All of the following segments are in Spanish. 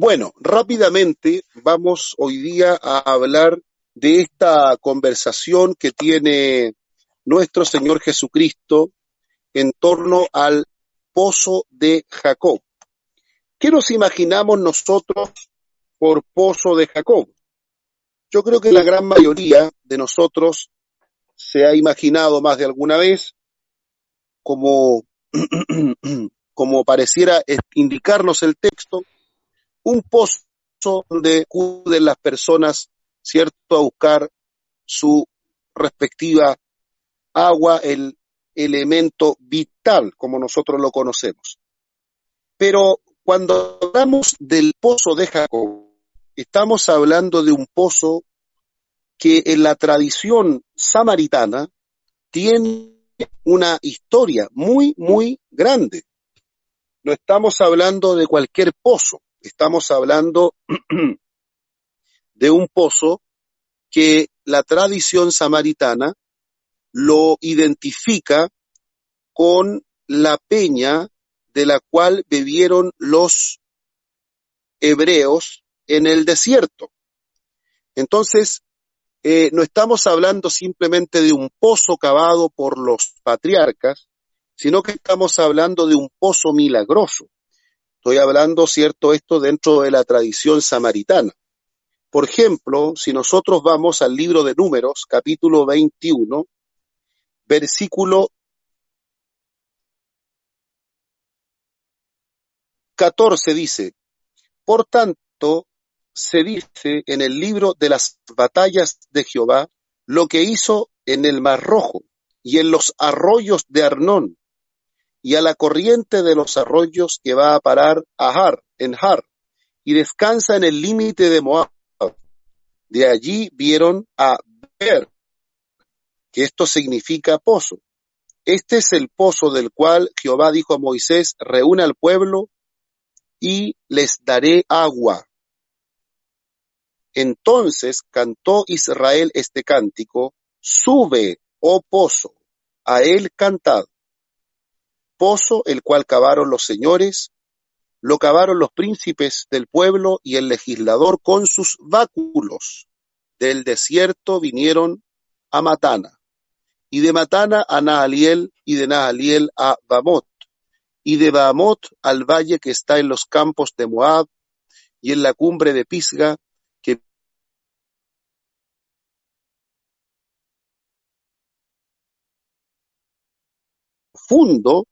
Bueno, rápidamente vamos hoy día a hablar de esta conversación que tiene nuestro Señor Jesucristo en torno al pozo de Jacob. ¿Qué nos imaginamos nosotros por pozo de Jacob? Yo creo que la gran mayoría de nosotros se ha imaginado más de alguna vez como, como pareciera indicarnos el texto, un pozo donde acuden las personas, ¿cierto?, a buscar su respectiva agua, el elemento vital, como nosotros lo conocemos. Pero cuando hablamos del pozo de Jacob, estamos hablando de un pozo que en la tradición samaritana tiene una historia muy, muy grande. No estamos hablando de cualquier pozo, estamos hablando de un pozo que la tradición samaritana lo identifica con la peña de la cual bebieron los hebreos en el desierto. Entonces, eh, no estamos hablando simplemente de un pozo cavado por los patriarcas, sino que estamos hablando de un pozo milagroso. Estoy hablando, cierto, esto dentro de la tradición samaritana. Por ejemplo, si nosotros vamos al libro de Números, capítulo 21, versículo 14 dice, Por tanto, se dice en el libro de las batallas de Jehová lo que hizo en el Mar Rojo y en los arroyos de Arnón y a la corriente de los arroyos que va a parar a Har, en Har, y descansa en el límite de Moab. De allí vieron a Ber, que esto significa pozo. Este es el pozo del cual Jehová dijo a Moisés, reúne al pueblo y les daré agua. Entonces cantó Israel este cántico, sube, oh pozo, a él cantad. Pozo el cual cavaron los señores, lo cavaron los príncipes del pueblo y el legislador con sus báculos. Del desierto vinieron a Matana, y de Matana a Nahaliel, y de Nahaliel a Bamot, y de Bamot al valle que está en los campos de Moab, y en la cumbre de Pisga, profundo,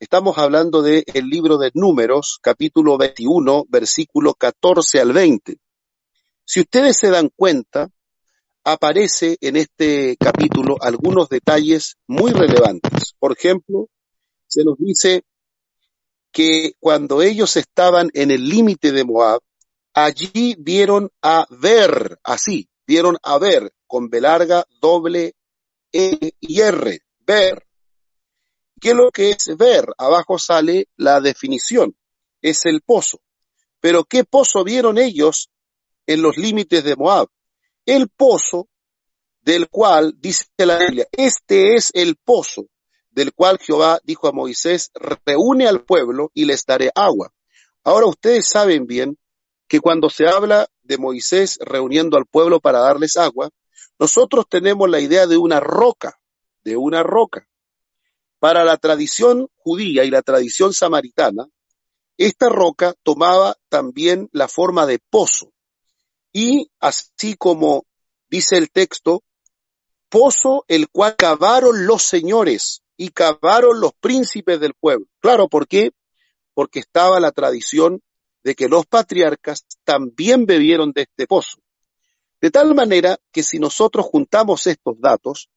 estamos hablando del el libro de Números, capítulo 21, versículo 14 al 20. Si ustedes se dan cuenta, aparece en este capítulo algunos detalles muy relevantes. Por ejemplo, se nos dice que cuando ellos estaban en el límite de Moab, allí vieron a ver, así, vieron a ver, con B larga, doble E y R, ver, ¿Qué es lo que es ver? Abajo sale la definición, es el pozo. Pero ¿qué pozo vieron ellos en los límites de Moab? El pozo del cual, dice la Biblia, este es el pozo del cual Jehová dijo a Moisés, reúne al pueblo y les daré agua. Ahora ustedes saben bien que cuando se habla de Moisés reuniendo al pueblo para darles agua, nosotros tenemos la idea de una roca, de una roca. Para la tradición judía y la tradición samaritana, esta roca tomaba también la forma de pozo. Y así como dice el texto, pozo el cual cavaron los señores y cavaron los príncipes del pueblo. Claro, ¿por qué? Porque estaba la tradición de que los patriarcas también bebieron de este pozo. De tal manera que si nosotros juntamos estos datos,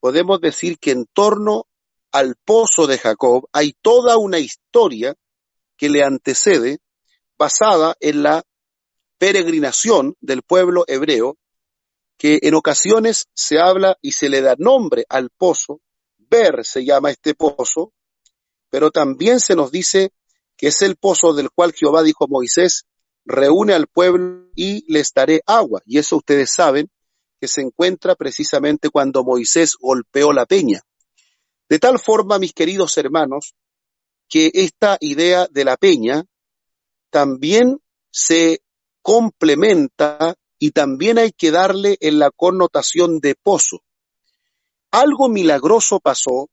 podemos decir que en torno al pozo de Jacob hay toda una historia que le antecede basada en la peregrinación del pueblo hebreo, que en ocasiones se habla y se le da nombre al pozo, ver se llama este pozo, pero también se nos dice que es el pozo del cual Jehová dijo a Moisés, reúne al pueblo y les daré agua. Y eso ustedes saben que se encuentra precisamente cuando Moisés golpeó la peña. De tal forma, mis queridos hermanos, que esta idea de la peña también se complementa y también hay que darle en la connotación de pozo. Algo milagroso pasó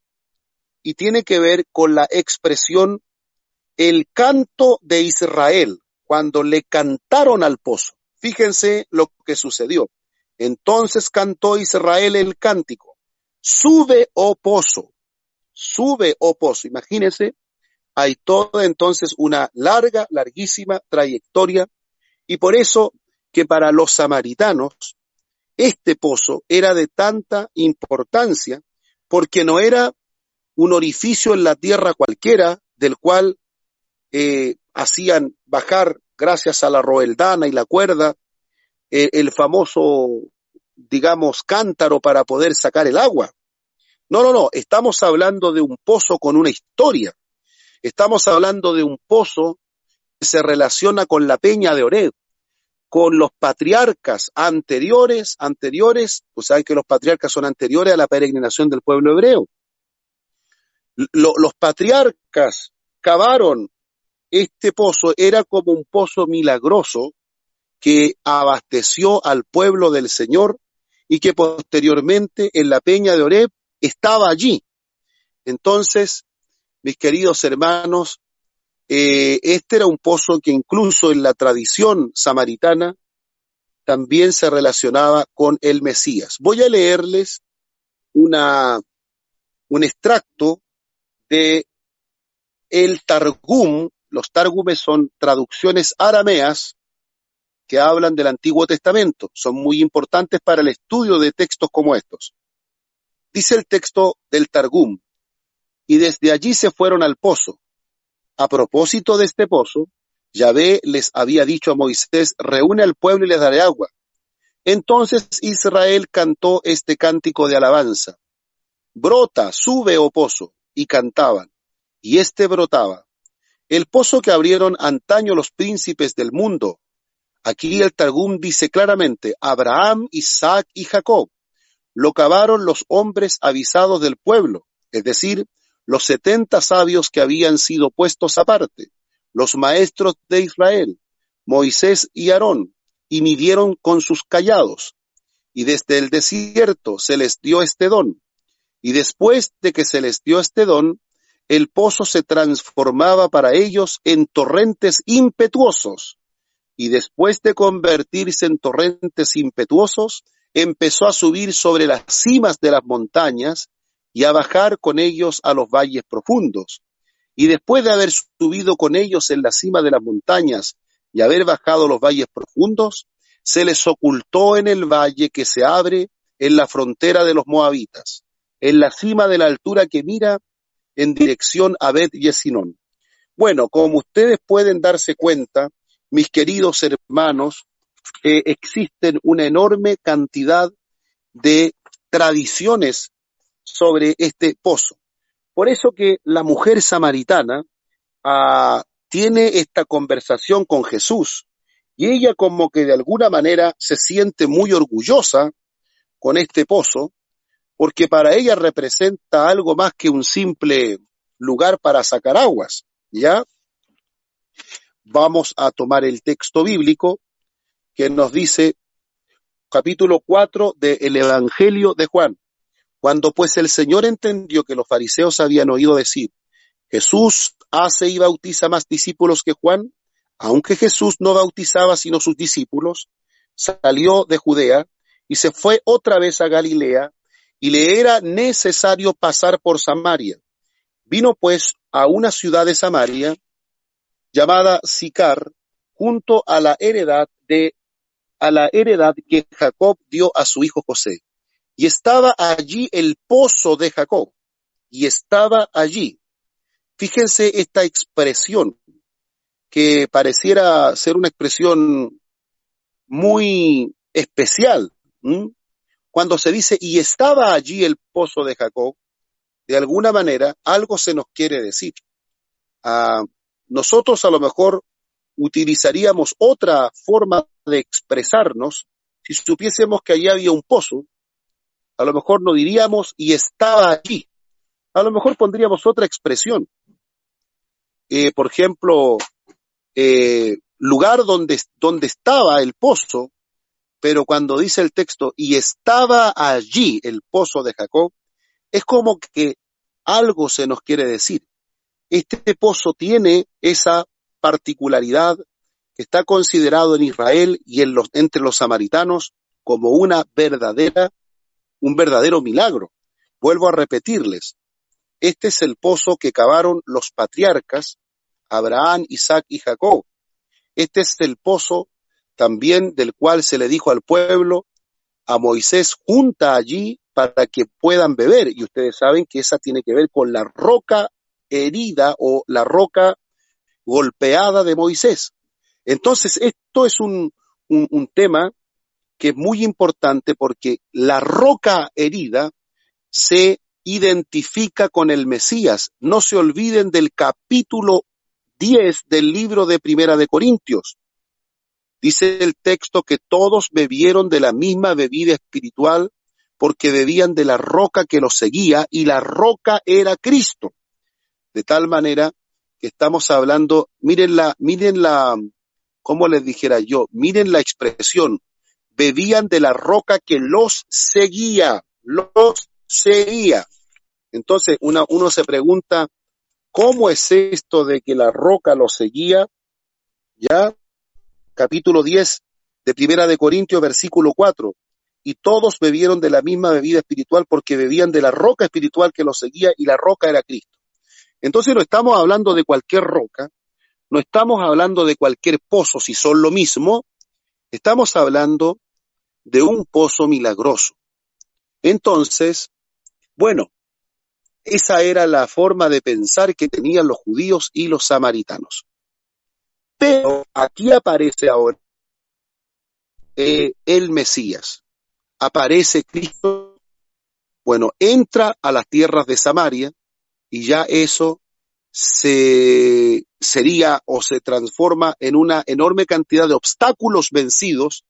y tiene que ver con la expresión el canto de Israel, cuando le cantaron al pozo. Fíjense lo que sucedió. Entonces cantó Israel el cántico. Sube, oh pozo, sube, pozo. Imagínense, hay toda entonces una larga, larguísima trayectoria y por eso que para los samaritanos este pozo era de tanta importancia porque no era un orificio en la tierra cualquiera del cual eh, hacían bajar, gracias a la roeldana y la cuerda, eh, el famoso, digamos, cántaro para poder sacar el agua. No, no, no, estamos hablando de un pozo con una historia. Estamos hablando de un pozo que se relaciona con la peña de Oreb, con los patriarcas anteriores, anteriores, pues saben que los patriarcas son anteriores a la peregrinación del pueblo hebreo. los patriarcas cavaron este pozo, era como un pozo milagroso que abasteció al pueblo del Señor y que posteriormente en la peña de Oreb estaba allí. Entonces, mis queridos hermanos, eh, este era un pozo que incluso en la tradición samaritana también se relacionaba con el Mesías. Voy a leerles una, un extracto de el Targum. Los Targumes son traducciones arameas que hablan del Antiguo Testamento. Son muy importantes para el estudio de textos como estos. Dice el texto del Targum, y desde allí se fueron al pozo. A propósito de este pozo, Yahvé les había dicho a Moisés, reúne al pueblo y les daré agua. Entonces Israel cantó este cántico de alabanza. Brota, sube, oh pozo, y cantaban, y éste brotaba. El pozo que abrieron antaño los príncipes del mundo. Aquí el Targum dice claramente, Abraham, Isaac y Jacob. Lo cavaron los hombres avisados del pueblo, es decir, los setenta sabios que habían sido puestos aparte, los maestros de Israel, Moisés y Aarón, y midieron con sus callados. Y desde el desierto se les dio este don. Y después de que se les dio este don, el pozo se transformaba para ellos en torrentes impetuosos. Y después de convertirse en torrentes impetuosos, empezó a subir sobre las cimas de las montañas y a bajar con ellos a los valles profundos. Y después de haber subido con ellos en la cima de las montañas y haber bajado los valles profundos, se les ocultó en el valle que se abre en la frontera de los moabitas, en la cima de la altura que mira en dirección a Bet Yesinón. Bueno, como ustedes pueden darse cuenta, mis queridos hermanos, existen una enorme cantidad de tradiciones sobre este pozo. Por eso que la mujer samaritana ah, tiene esta conversación con Jesús y ella como que de alguna manera se siente muy orgullosa con este pozo porque para ella representa algo más que un simple lugar para sacar aguas, ¿ya? Vamos a tomar el texto bíblico que nos dice capítulo 4 del Evangelio de Juan. Cuando pues el Señor entendió que los fariseos habían oído decir, Jesús hace y bautiza más discípulos que Juan, aunque Jesús no bautizaba sino sus discípulos, salió de Judea y se fue otra vez a Galilea y le era necesario pasar por Samaria. Vino pues a una ciudad de Samaria llamada Sicar, junto a la heredad de a la heredad que Jacob dio a su hijo José. Y estaba allí el pozo de Jacob. Y estaba allí. Fíjense esta expresión, que pareciera ser una expresión muy especial. Cuando se dice, y estaba allí el pozo de Jacob, de alguna manera algo se nos quiere decir. Ah, nosotros a lo mejor utilizaríamos otra forma de expresarnos si supiésemos que allí había un pozo a lo mejor no diríamos y estaba allí. A lo mejor pondríamos otra expresión. Eh, por ejemplo, eh, lugar donde, donde estaba el pozo, pero cuando dice el texto, y estaba allí el pozo de Jacob, es como que algo se nos quiere decir. Este pozo tiene esa particularidad que está considerado en Israel y en los, entre los samaritanos como una verdadera, un verdadero milagro. Vuelvo a repetirles, este es el pozo que cavaron los patriarcas, Abraham, Isaac y Jacob. Este es el pozo también del cual se le dijo al pueblo, a Moisés junta allí para que puedan beber. Y ustedes saben que esa tiene que ver con la roca herida o la roca golpeada de Moisés. Entonces, esto es un, un, tema que es muy importante porque la roca herida se identifica con el Mesías. No se olviden del capítulo 10 del libro de Primera de Corintios. Dice el texto que todos bebieron de la misma bebida espiritual porque bebían de la roca que los seguía y la roca era Cristo. De tal manera estamos hablando, miren la, miren la, como les dijera yo, miren la expresión, bebían de la roca que los seguía, los seguía. Entonces uno se pregunta, ¿cómo es esto de que la roca los seguía? Ya, capítulo 10 de Primera de Corintios, versículo 4. Y todos bebieron de la misma bebida espiritual porque bebían de la roca espiritual que los seguía y la roca era Cristo. Entonces no estamos hablando de cualquier roca, no estamos hablando de cualquier pozo si son lo mismo, estamos hablando de un pozo milagroso. Entonces, bueno, esa era la forma de pensar que tenían los judíos y los samaritanos. Pero aquí aparece ahora eh, el Mesías, aparece Cristo, bueno, entra a las tierras de Samaria, y ya eso se sería o se transforma en una enorme cantidad de obstáculos vencidos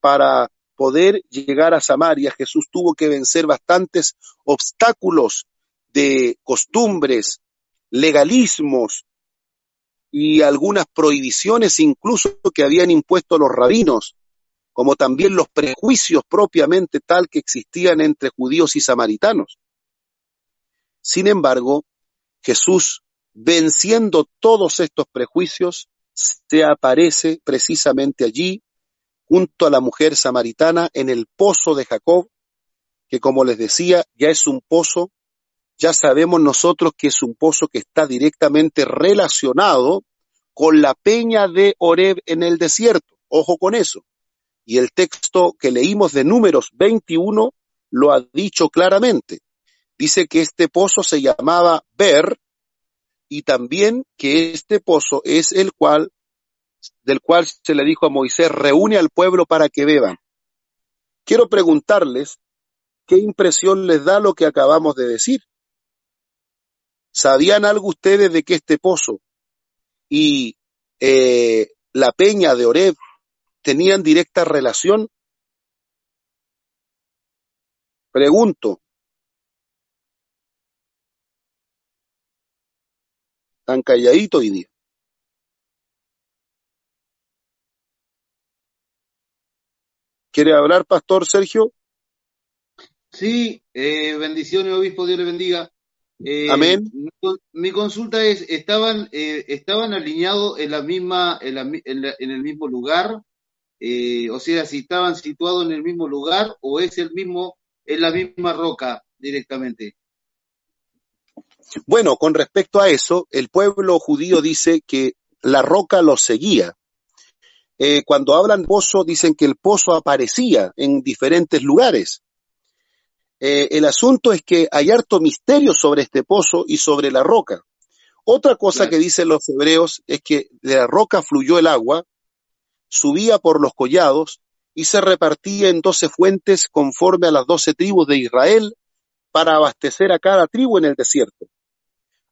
para poder llegar a Samaria. Jesús tuvo que vencer bastantes obstáculos de costumbres, legalismos y algunas prohibiciones incluso que habían impuesto los rabinos, como también los prejuicios propiamente tal que existían entre judíos y samaritanos. Sin embargo, Jesús, venciendo todos estos prejuicios, se aparece precisamente allí, junto a la mujer samaritana, en el pozo de Jacob, que como les decía, ya es un pozo, ya sabemos nosotros que es un pozo que está directamente relacionado con la peña de Oreb en el desierto. Ojo con eso. Y el texto que leímos de números 21 lo ha dicho claramente dice que este pozo se llamaba Ber y también que este pozo es el cual del cual se le dijo a Moisés, reúne al pueblo para que beban. Quiero preguntarles qué impresión les da lo que acabamos de decir. ¿Sabían algo ustedes de que este pozo y eh, la peña de Oreb tenían directa relación? Pregunto, Tan calladito hoy día. ¿Quiere hablar, Pastor Sergio? Sí, eh, bendiciones, obispo, Dios le bendiga. Eh, Amén. Mi, consulta es, ¿estaban, eh, estaban alineados en la misma, en, el mismo lugar? o sea, si estaban situados en el mismo lugar o es el mismo, en la misma roca directamente. Bueno, con respecto a eso, el pueblo judío dice que la roca los seguía. Eh, cuando hablan pozo, dicen que el pozo aparecía en diferentes lugares. Eh, el asunto es que hay harto misterio sobre este pozo y sobre la roca. Otra cosa que dicen los hebreos es que de la roca fluyó el agua, subía por los collados y se repartía en doce fuentes conforme a las doce tribus de Israel para abastecer a cada tribu en el desierto.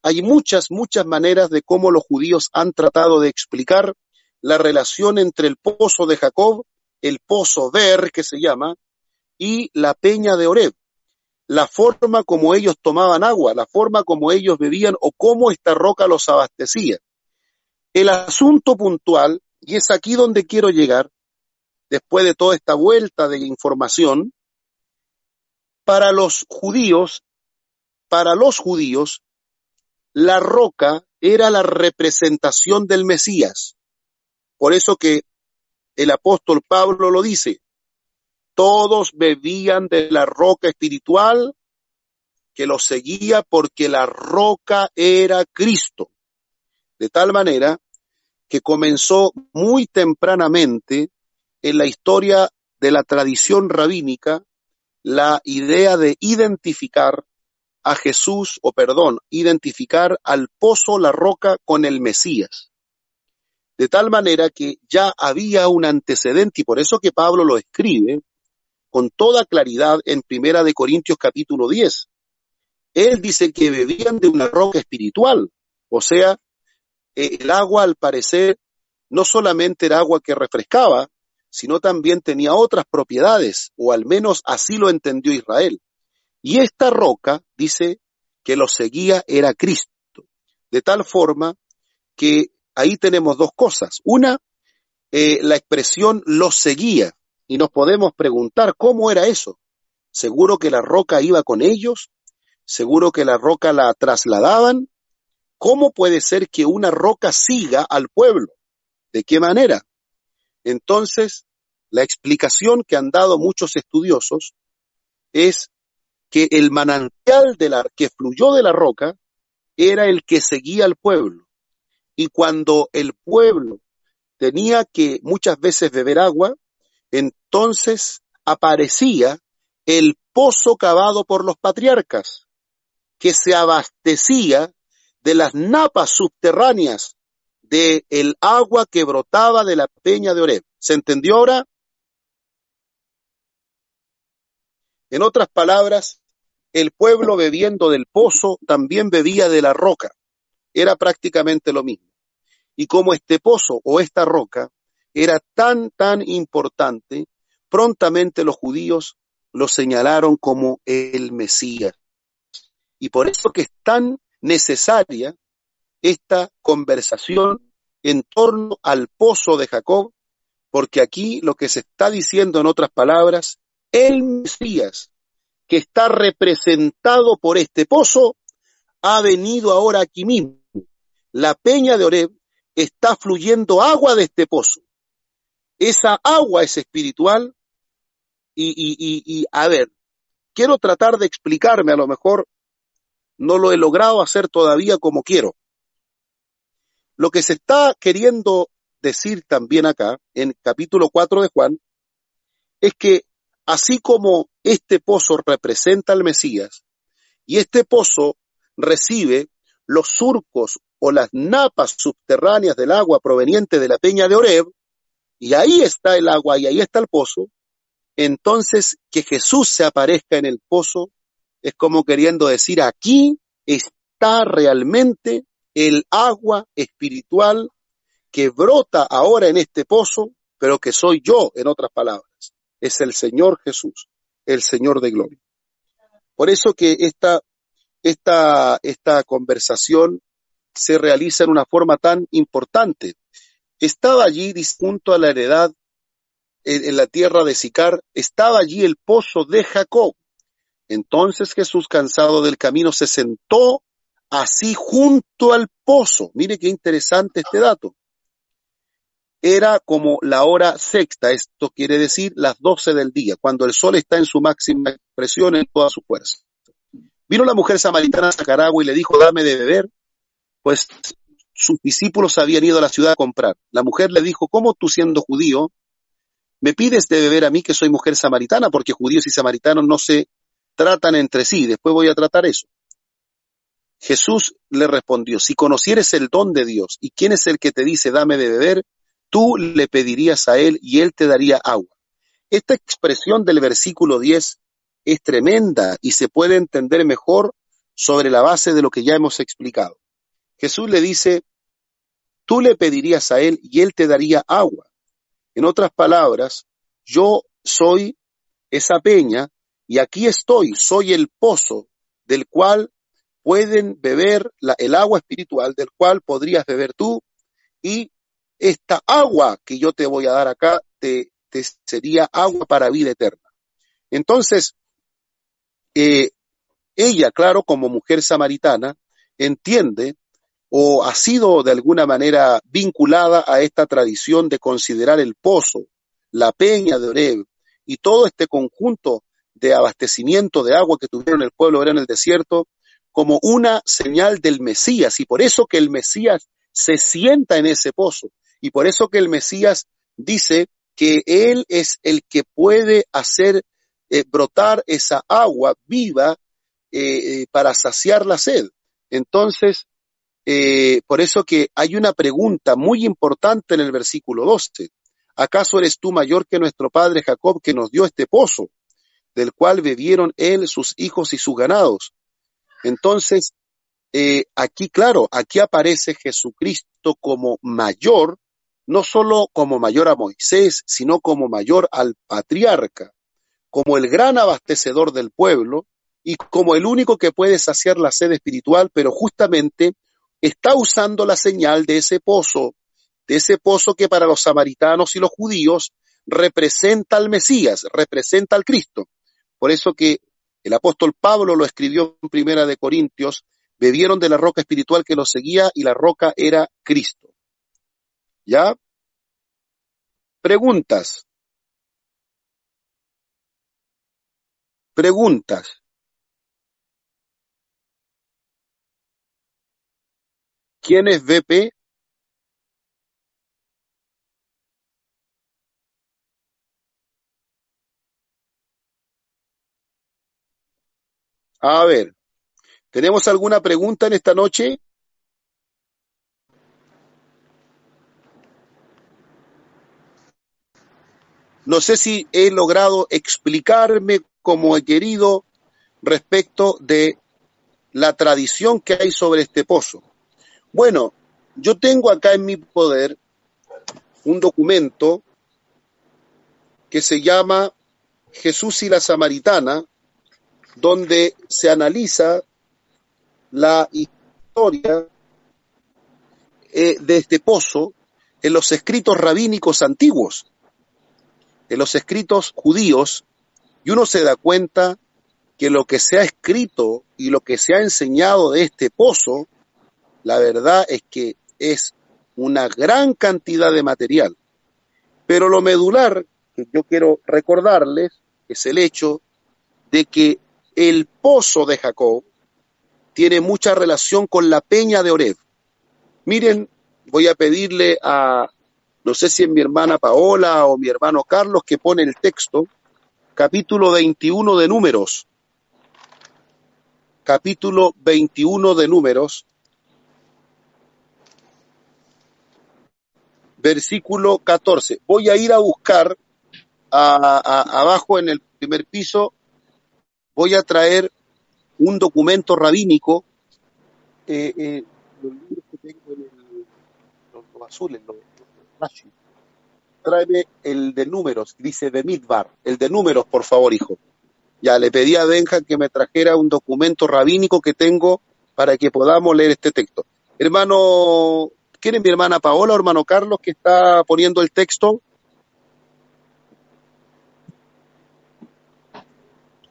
Hay muchas, muchas maneras de cómo los judíos han tratado de explicar la relación entre el pozo de Jacob, el pozo Ver, que se llama, y la peña de Oreb. La forma como ellos tomaban agua, la forma como ellos bebían o cómo esta roca los abastecía. El asunto puntual Y es aquí donde quiero llegar, después de toda esta vuelta de información, para los judíos, para los judíos, la roca era la representación del Mesías. Por eso que el apóstol Pablo lo dice, todos bebían de la roca espiritual que los seguía porque la roca era Cristo. De tal manera que comenzó muy tempranamente en la historia de la tradición rabínica la idea de identificar a Jesús, o perdón, identificar al pozo, la roca, con el Mesías. De tal manera que ya había un antecedente, y por eso que Pablo lo escribe con toda claridad en Primera de Corintios capítulo 10. Él dice que bebían de una roca espiritual, o sea, eh, el agua al parecer no solamente era agua que refrescaba, sino también tenía otras propiedades, o al menos así lo entendió Israel. Y esta roca, dice, que lo seguía era Cristo, de tal forma que ahí tenemos dos cosas. Una, eh, la expresión lo seguía, y nos podemos preguntar cómo era eso. Seguro que la roca iba con ellos, seguro que la roca la trasladaban. ¿Cómo puede ser que una roca siga al pueblo? ¿De qué manera? Entonces, la explicación que han dado muchos estudiosos es que el manantial de la, que fluyó de la roca era el que seguía al pueblo. Y cuando el pueblo tenía que muchas veces beber agua, entonces aparecía el pozo cavado por los patriarcas, que se abastecía de las napas subterráneas del el agua que brotaba de la peña de Oreb. ¿Se entendió ahora? En otras palabras, el pueblo bebiendo del pozo también bebía de la roca. Era prácticamente lo mismo. Y como este pozo o esta roca era tan, tan importante, prontamente los judíos lo señalaron como el Mesías. Y por eso que es tan necesaria esta conversación en torno al pozo de Jacob, porque aquí lo que se está diciendo en otras palabras el Mesías, que está representado por este pozo, ha venido ahora aquí mismo. La peña de Oreb está fluyendo agua de este pozo. Esa agua es espiritual y, y, y, y, a ver, quiero tratar de explicarme, a lo mejor no lo he logrado hacer todavía como quiero. Lo que se está queriendo decir también acá, en capítulo 4 de Juan, es que Así como este pozo representa al Mesías y este pozo recibe los surcos o las napas subterráneas del agua proveniente de la peña de Oreb, y ahí está el agua y ahí está el pozo, entonces que Jesús se aparezca en el pozo es como queriendo decir aquí está realmente el agua espiritual que brota ahora en este pozo, pero que soy yo, en otras palabras es el Señor Jesús, el Señor de gloria. Por eso que esta, esta, esta conversación se realiza en una forma tan importante. Estaba allí, junto a la heredad, en, en la tierra de Sicar, estaba allí el pozo de Jacob. Entonces Jesús, cansado del camino, se sentó así junto al pozo. Mire qué interesante este dato era como la hora sexta, esto quiere decir las doce del día, cuando el sol está en su máxima expresión en toda su fuerza. Vino la mujer samaritana a sacar agua y le dijo, dame de beber, pues sus discípulos habían ido a la ciudad a comprar. La mujer le dijo, ¿cómo tú siendo judío me pides de beber a mí que soy mujer samaritana? Porque judíos y samaritanos no se tratan entre sí, después voy a tratar eso. Jesús le respondió, si conocieres el don de Dios y quién es el que te dice dame de beber, tú le pedirías a él y él te daría agua. Esta expresión del versículo 10 es tremenda y se puede entender mejor sobre la base de lo que ya hemos explicado. Jesús le dice, tú le pedirías a él y él te daría agua. En otras palabras, yo soy esa peña y aquí estoy, soy el pozo del cual pueden beber el agua espiritual, del cual podrías beber tú y esta agua que yo te voy a dar acá te, te sería agua para vida eterna. Entonces, eh, ella, claro, como mujer samaritana, entiende o ha sido de alguna manera vinculada a esta tradición de considerar el pozo, la peña de Oreb y todo este conjunto de abastecimiento de agua que tuvieron el pueblo en el desierto como una señal del Mesías y por eso que el Mesías se sienta en ese pozo y por eso que el Mesías dice que Él es el que puede hacer eh, brotar esa agua viva eh, eh, para saciar la sed. Entonces, por eso que hay una pregunta muy importante en el versículo 12. ¿Acaso eres tú mayor que nuestro padre Jacob que nos dio este pozo, del cual bebieron él, sus hijos y sus ganados? Entonces, aquí, claro, aquí aparece Jesucristo como mayor no solo como mayor a Moisés, sino como mayor al patriarca, como el gran abastecedor del pueblo y como el único que puede saciar la sed espiritual, pero justamente está usando la señal de ese pozo, de ese pozo que para los samaritanos y los judíos representa al Mesías, representa al Cristo. Por eso que el apóstol Pablo lo escribió en Primera de Corintios, bebieron de la roca espiritual que los seguía y la roca era Cristo. ¿Ya? Preguntas. Preguntas. ¿Quién es VP? A ver, ¿tenemos alguna pregunta en esta noche? No sé si he logrado explicarme como he querido respecto de la tradición que hay sobre este pozo. Bueno, yo tengo acá en mi poder un documento que se llama Jesús y la Samaritana, donde se analiza la historia eh, de este pozo en los escritos rabínicos antiguos en los escritos judíos y uno se da cuenta que lo que se ha escrito y lo que se ha enseñado de este pozo, la verdad es que es una gran cantidad de material. Pero lo medular que yo quiero recordarles es el hecho de que el pozo de Jacob tiene mucha relación con la peña de Oreb. Miren, voy a pedirle a no sé si es mi hermana Paola o mi hermano Carlos que pone el texto, capítulo 21 de números, capítulo 21 de números, versículo 14. Voy a ir a buscar abajo en el primer piso, voy a traer un documento rabínico, eh, eh, los libros que tengo en el, los, azules, los, tráeme el de números, dice de Midbar, el de números, por favor, hijo. Ya le pedí a Benja que me trajera un documento rabínico que tengo para que podamos leer este texto. Hermano, ¿quiere mi hermana Paola o hermano Carlos que está poniendo el texto?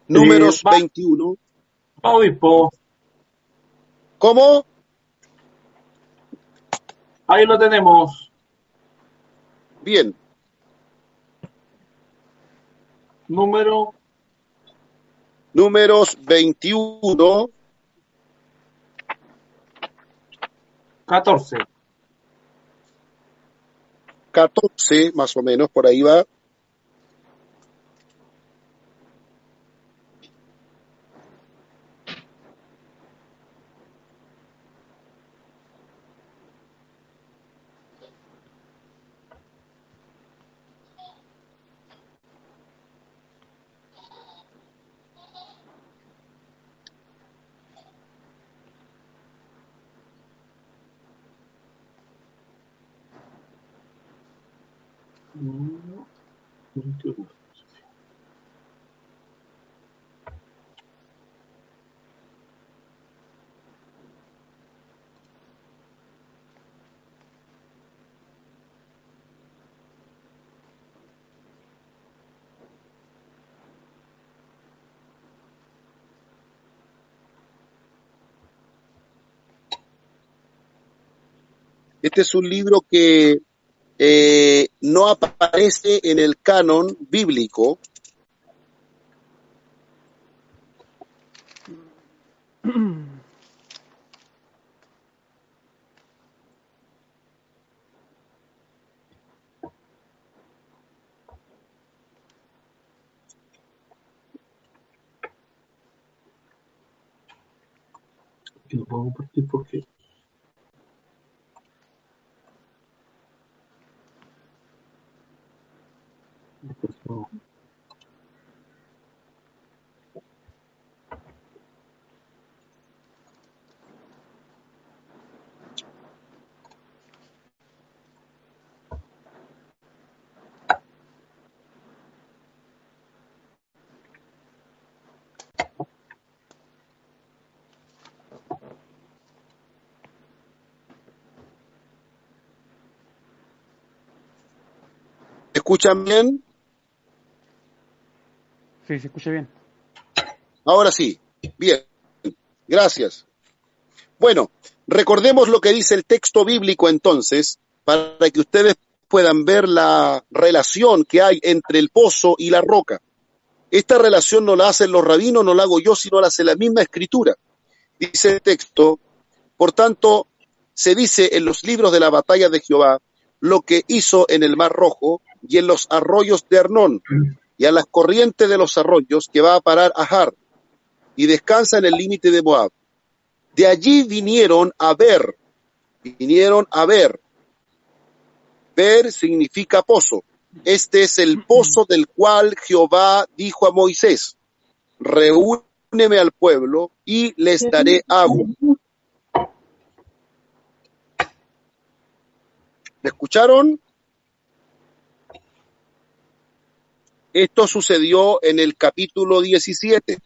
Números 21. Obispo. ¿Cómo? Ahí lo tenemos. Bien. Número. Números 21. 14. 14, más o menos, por ahí va. Este es un libro que eh, no aparece en el canon bíblico. Puedo compartir porque. Después no. ¿Escuchan bien? Sí, se escucha bien. Ahora sí. Bien. Gracias. Bueno, recordemos lo que dice el texto bíblico entonces, para que ustedes puedan ver la relación que hay entre el pozo y la roca. Esta relación no la hacen los rabinos, no la hago yo, sino la hace la misma escritura. Dice el texto, por tanto, se dice en los libros de la batalla de Jehová lo que hizo en el Mar Rojo y en los arroyos de Arnón y a las corrientes de los arroyos que va a parar a Har y descansa en el límite de Moab. De allí vinieron a ver, vinieron a ver. Ver significa pozo. Este es el pozo del cual Jehová dijo a Moisés, reúneme al pueblo y les daré agua. ¿Me escucharon? Esto sucedió en el capítulo 17.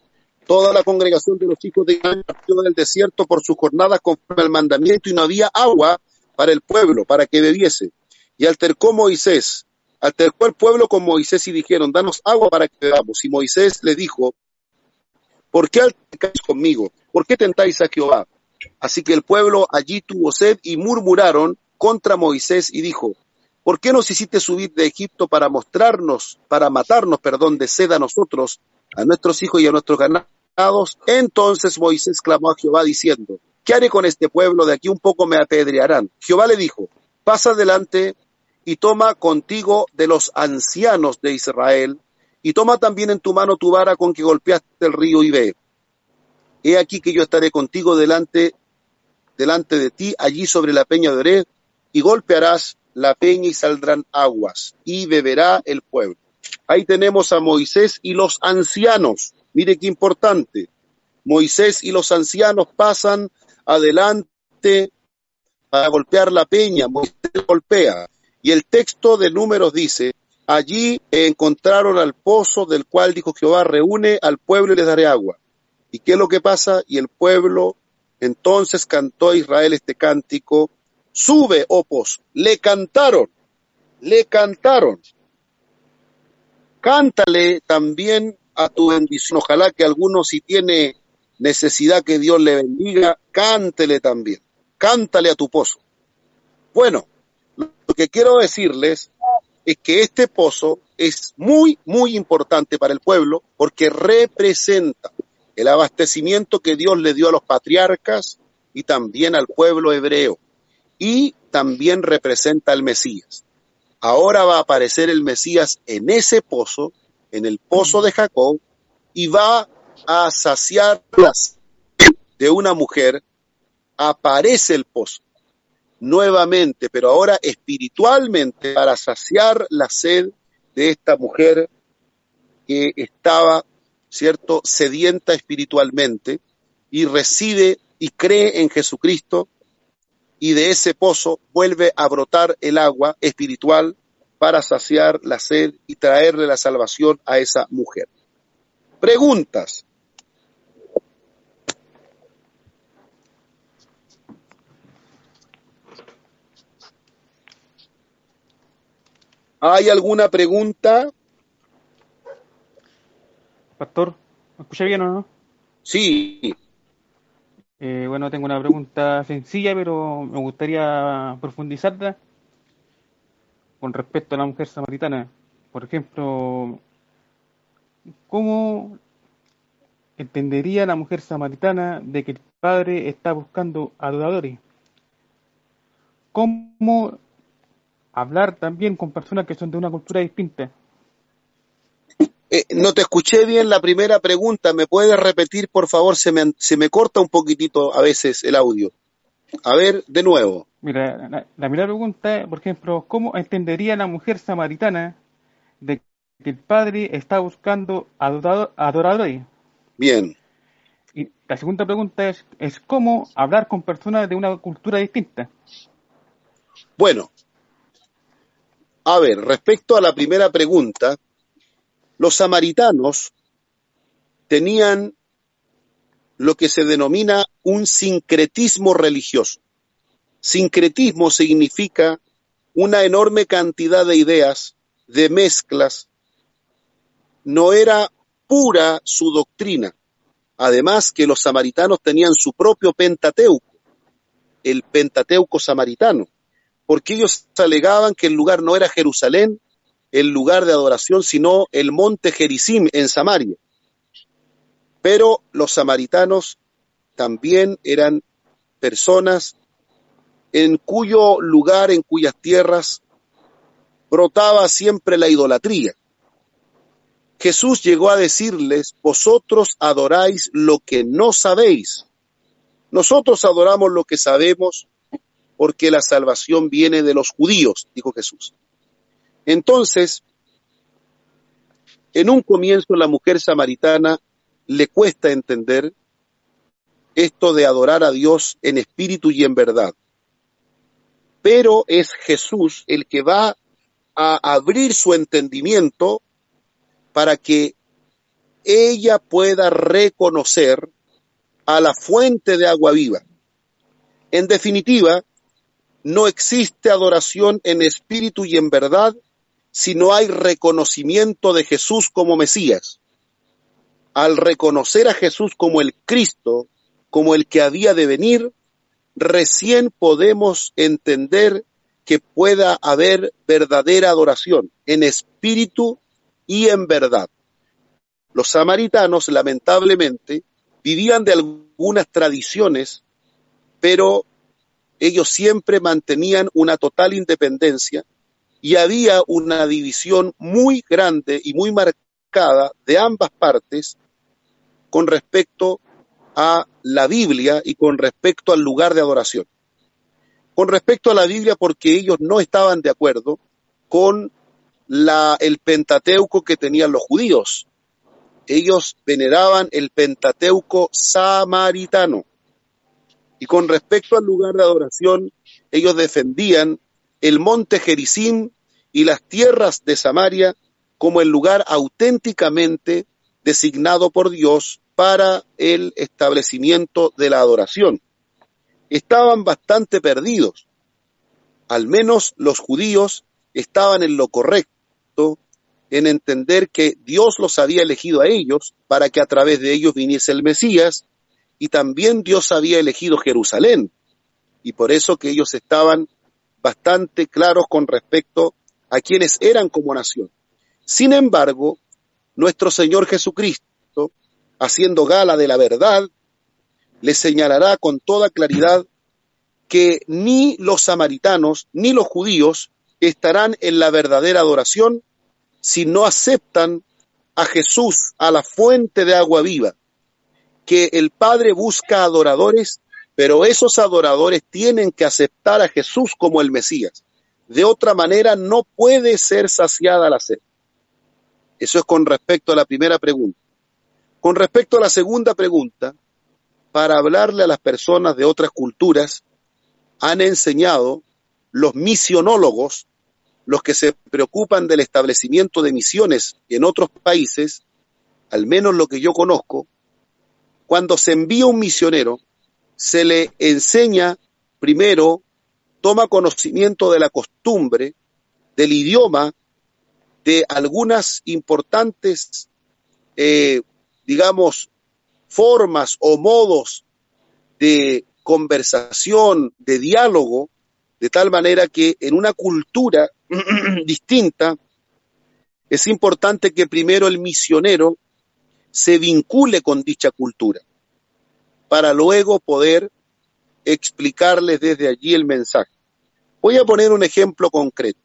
Toda la congregación de los hijos de Israel partió del desierto por sus jornadas conforme al mandamiento y no había agua para el pueblo, para que bebiese. Y altercó Moisés, altercó el pueblo con Moisés y dijeron, danos agua para que bebamos. Y Moisés le dijo, ¿por qué altercáis conmigo? ¿Por qué tentáis a Jehová? Así que el pueblo allí tuvo sed y murmuraron contra Moisés y dijo, ¿por qué nos hiciste subir de Egipto para mostrarnos, para matarnos, perdón, de sed a nosotros, a nuestros hijos y a nuestros ganados? Entonces Moisés clamó a Jehová diciendo, ¿qué haré con este pueblo? De aquí un poco me apedrearán. Jehová le dijo, pasa adelante y toma contigo de los ancianos de Israel, y toma también en tu mano tu vara con que golpeaste el río y ve. He aquí que yo estaré contigo delante, delante de ti, allí sobre la peña de Oreb, y golpearás la peña y saldrán aguas, y beberá el pueblo. Ahí tenemos a Moisés y los ancianos. Mire qué importante. Moisés y los ancianos pasan adelante para golpear la peña. Moisés golpea. Y el texto de números dice, allí encontraron al pozo del cual dijo Jehová, reúne al pueblo y les daré agua. ¿Y qué es lo que pasa? Y el pueblo entonces cantó a Israel este cántico, sube, oh pozo. Le cantaron, le cantaron. Cántale también a tu bendición. Ojalá que alguno si tiene necesidad que Dios le bendiga, cántele también. Cántale a tu pozo. Bueno, lo que quiero decirles es que este pozo es muy, muy importante para el pueblo porque representa el abastecimiento que Dios le dio a los patriarcas y también al pueblo hebreo. Y también representa al Mesías. Ahora va a aparecer el Mesías en ese pozo, en el pozo de Jacob, y va a saciar las de una mujer. Aparece el pozo nuevamente, pero ahora espiritualmente, para saciar la sed de esta mujer que estaba, ¿cierto?, sedienta espiritualmente y recibe y cree en Jesucristo y de ese pozo vuelve a brotar el agua espiritual para saciar la sed y traerle la salvación a esa mujer. Preguntas. ¿Hay alguna pregunta? Pastor, ¿me escucha bien o no? Sí. Eh, bueno, tengo una pregunta sencilla, pero me gustaría profundizarla con respecto a la mujer samaritana. Por ejemplo, ¿cómo entendería la mujer samaritana de que el padre está buscando adoradores? ¿Cómo hablar también con personas que son de una cultura distinta? Eh, no te escuché bien la primera pregunta. ¿Me puedes repetir, por favor? Se me, se me corta un poquitito a veces el audio. A ver, de nuevo. Mira, la, la primera pregunta, por ejemplo, ¿cómo entendería la mujer samaritana de que el padre está buscando adorado- adoradores? Bien. Y la segunda pregunta es, es cómo hablar con personas de una cultura distinta. Bueno, a ver, respecto a la primera pregunta, los samaritanos tenían lo que se denomina un sincretismo religioso. Sincretismo significa una enorme cantidad de ideas, de mezclas. No era pura su doctrina. Además que los samaritanos tenían su propio Pentateuco, el Pentateuco samaritano, porque ellos alegaban que el lugar no era Jerusalén, el lugar de adoración, sino el monte Gerizim en Samaria. Pero los samaritanos también eran personas en cuyo lugar, en cuyas tierras, brotaba siempre la idolatría. Jesús llegó a decirles, vosotros adoráis lo que no sabéis. Nosotros adoramos lo que sabemos porque la salvación viene de los judíos, dijo Jesús. Entonces, en un comienzo la mujer samaritana le cuesta entender esto de adorar a Dios en espíritu y en verdad. Pero es Jesús el que va a abrir su entendimiento para que ella pueda reconocer a la fuente de agua viva. En definitiva, no existe adoración en espíritu y en verdad si no hay reconocimiento de Jesús como Mesías. Al reconocer a Jesús como el Cristo, como el que había de venir, recién podemos entender que pueda haber verdadera adoración en espíritu y en verdad. Los samaritanos, lamentablemente, vivían de algunas tradiciones, pero ellos siempre mantenían una total independencia y había una división muy grande y muy marcada de ambas partes con respecto a la Biblia y con respecto al lugar de adoración. Con respecto a la Biblia, porque ellos no estaban de acuerdo con el Pentateuco que tenían los judíos. Ellos veneraban el Pentateuco samaritano. Y con respecto al lugar de adoración, ellos defendían el monte Gerizim y las tierras de Samaria como el lugar auténticamente designado por Dios para el establecimiento de la adoración. Estaban bastante perdidos. Al menos los judíos estaban en lo correcto en entender que Dios los había elegido a ellos para que a través de ellos viniese el Mesías y también Dios había elegido Jerusalén y por eso que ellos estaban bastante claros con respecto a quienes eran como nación. Sin embargo, nuestro Señor Jesucristo, haciendo gala de la verdad, les señalará con toda claridad que ni los samaritanos ni los judíos estarán en la verdadera adoración si no aceptan a Jesús, a la fuente de agua viva, que el Padre busca adoradores, pero esos adoradores tienen que aceptar a Jesús como el Mesías. De otra manera no puede ser saciada la sed. Eso es con respecto a la primera pregunta. Con respecto a la segunda pregunta, para hablarle a las personas de otras culturas, han enseñado los misionólogos, los que se preocupan del establecimiento de misiones en otros países, al menos lo que yo conozco, cuando se envía un misionero, se le enseña primero, toma conocimiento de la costumbre, del idioma, de algunas importantes, eh, digamos, formas o modos de conversación, de diálogo, de tal manera que en una cultura distinta es importante que primero el misionero se vincule con dicha cultura para luego poder explicarles desde allí el mensaje. Voy a poner un ejemplo concreto.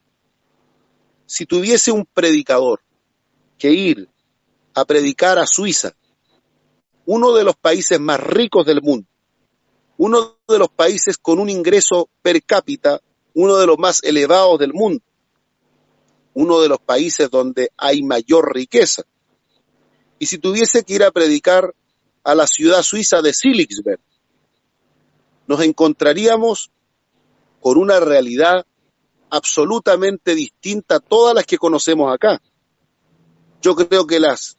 Si tuviese un predicador que ir a predicar a Suiza, uno de los países más ricos del mundo, uno de los países con un ingreso per cápita, uno de los más elevados del mundo, uno de los países donde hay mayor riqueza. Y si tuviese que ir a predicar a la ciudad suiza de Siligsberg, nos encontraríamos con una realidad absolutamente distinta a todas las que conocemos acá. Yo creo que las,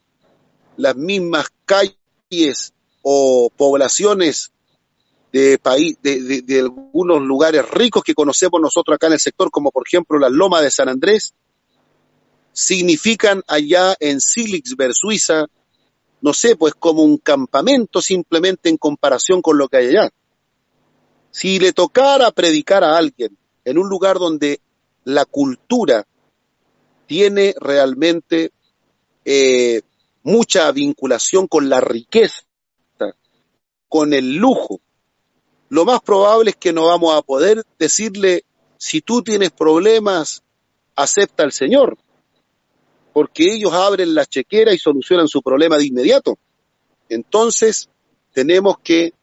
las mismas calles o poblaciones de, país, de, algunos lugares ricos que conocemos nosotros acá en el sector, como por ejemplo la Loma de San Andrés, significan allá en Siligsberg, Suiza, no sé, pues como un campamento simplemente en comparación con lo que hay allá. Si le tocara predicar a alguien en un lugar donde la cultura tiene realmente eh, mucha vinculación con la riqueza, con el lujo, lo más probable es que no vamos a poder decirle, si tú tienes problemas, acepta al Señor, porque ellos abren la chequera y solucionan su problema de inmediato. Entonces, tenemos que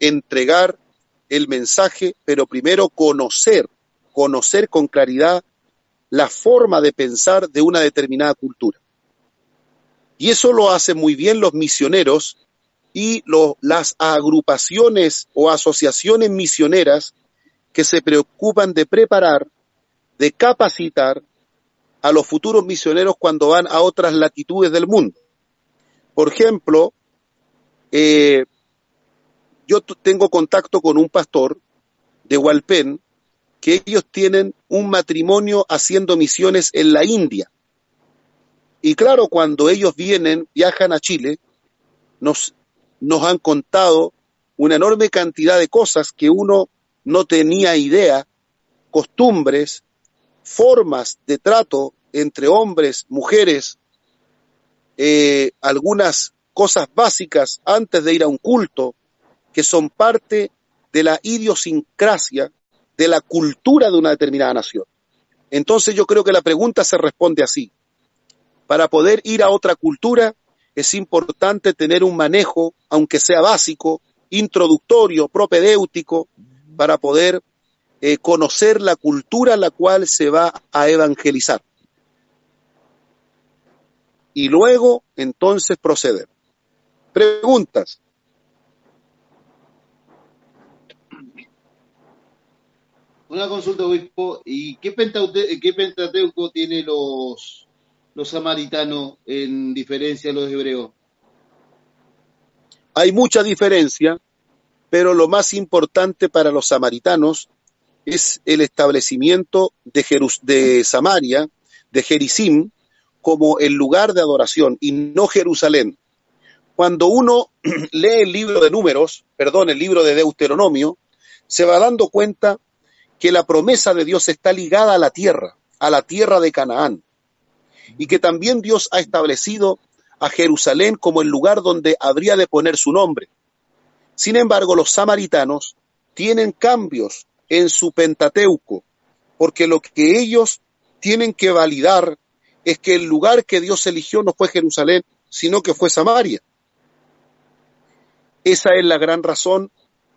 entregar el mensaje, pero primero conocer, conocer con claridad la forma de pensar de una determinada cultura. Y eso lo hacen muy bien los misioneros y las agrupaciones o asociaciones misioneras que se preocupan de preparar, de capacitar a los futuros misioneros cuando van a otras latitudes del mundo. Por ejemplo, eh, yo tengo contacto con un pastor de Hualpén que ellos tienen un matrimonio haciendo misiones en la India. Y claro, cuando ellos vienen, viajan a Chile, nos, nos han contado una enorme cantidad de cosas que uno no tenía idea, costumbres, formas de trato entre hombres, mujeres, eh, algunas cosas básicas antes de ir a un culto, que son parte de la idiosincrasia, de la cultura de una determinada nación. Entonces yo creo que la pregunta se responde así. Para poder ir a otra cultura es importante tener un manejo, aunque sea básico, introductorio, propedéutico, para poder eh, conocer la cultura a la cual se va a evangelizar. Y luego, entonces, proceder. Preguntas. Una consulta, obispo. ¿Y qué, qué pentateuco tiene los, los samaritanos en diferencia a los hebreos? Hay mucha diferencia, pero lo más importante para los samaritanos es el establecimiento de, de Samaria, de Jericim, como el lugar de adoración y no Jerusalén. Cuando uno lee el libro de números, perdón, el libro de Deuteronomio, se va dando cuenta que la promesa de Dios está ligada a la tierra, a la tierra de Canaán, y que también Dios ha establecido a Jerusalén como el lugar donde habría de poner su nombre. Sin embargo, los samaritanos tienen cambios en su Pentateuco, porque lo que ellos tienen que validar es que el lugar que Dios eligió no fue Jerusalén, sino que fue Samaria. Esa es la gran razón,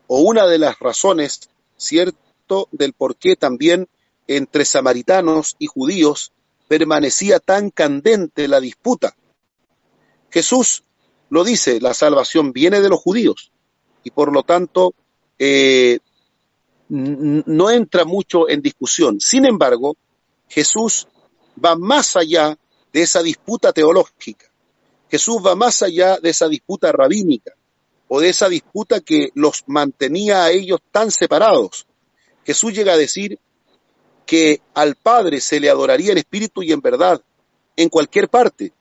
o una de las razones, ¿cierto?, del por qué también entre samaritanos y judíos permanecía tan candente la disputa. Jesús lo dice, la salvación viene de los judíos y por lo tanto eh, no entra mucho en discusión. Sin embargo, Jesús va más allá de esa disputa teológica. Jesús va más allá de esa disputa rabínica o de esa disputa que los mantenía a ellos tan separados. Jesús llega a decir que al Padre se le adoraría en espíritu y en verdad, en cualquier parte,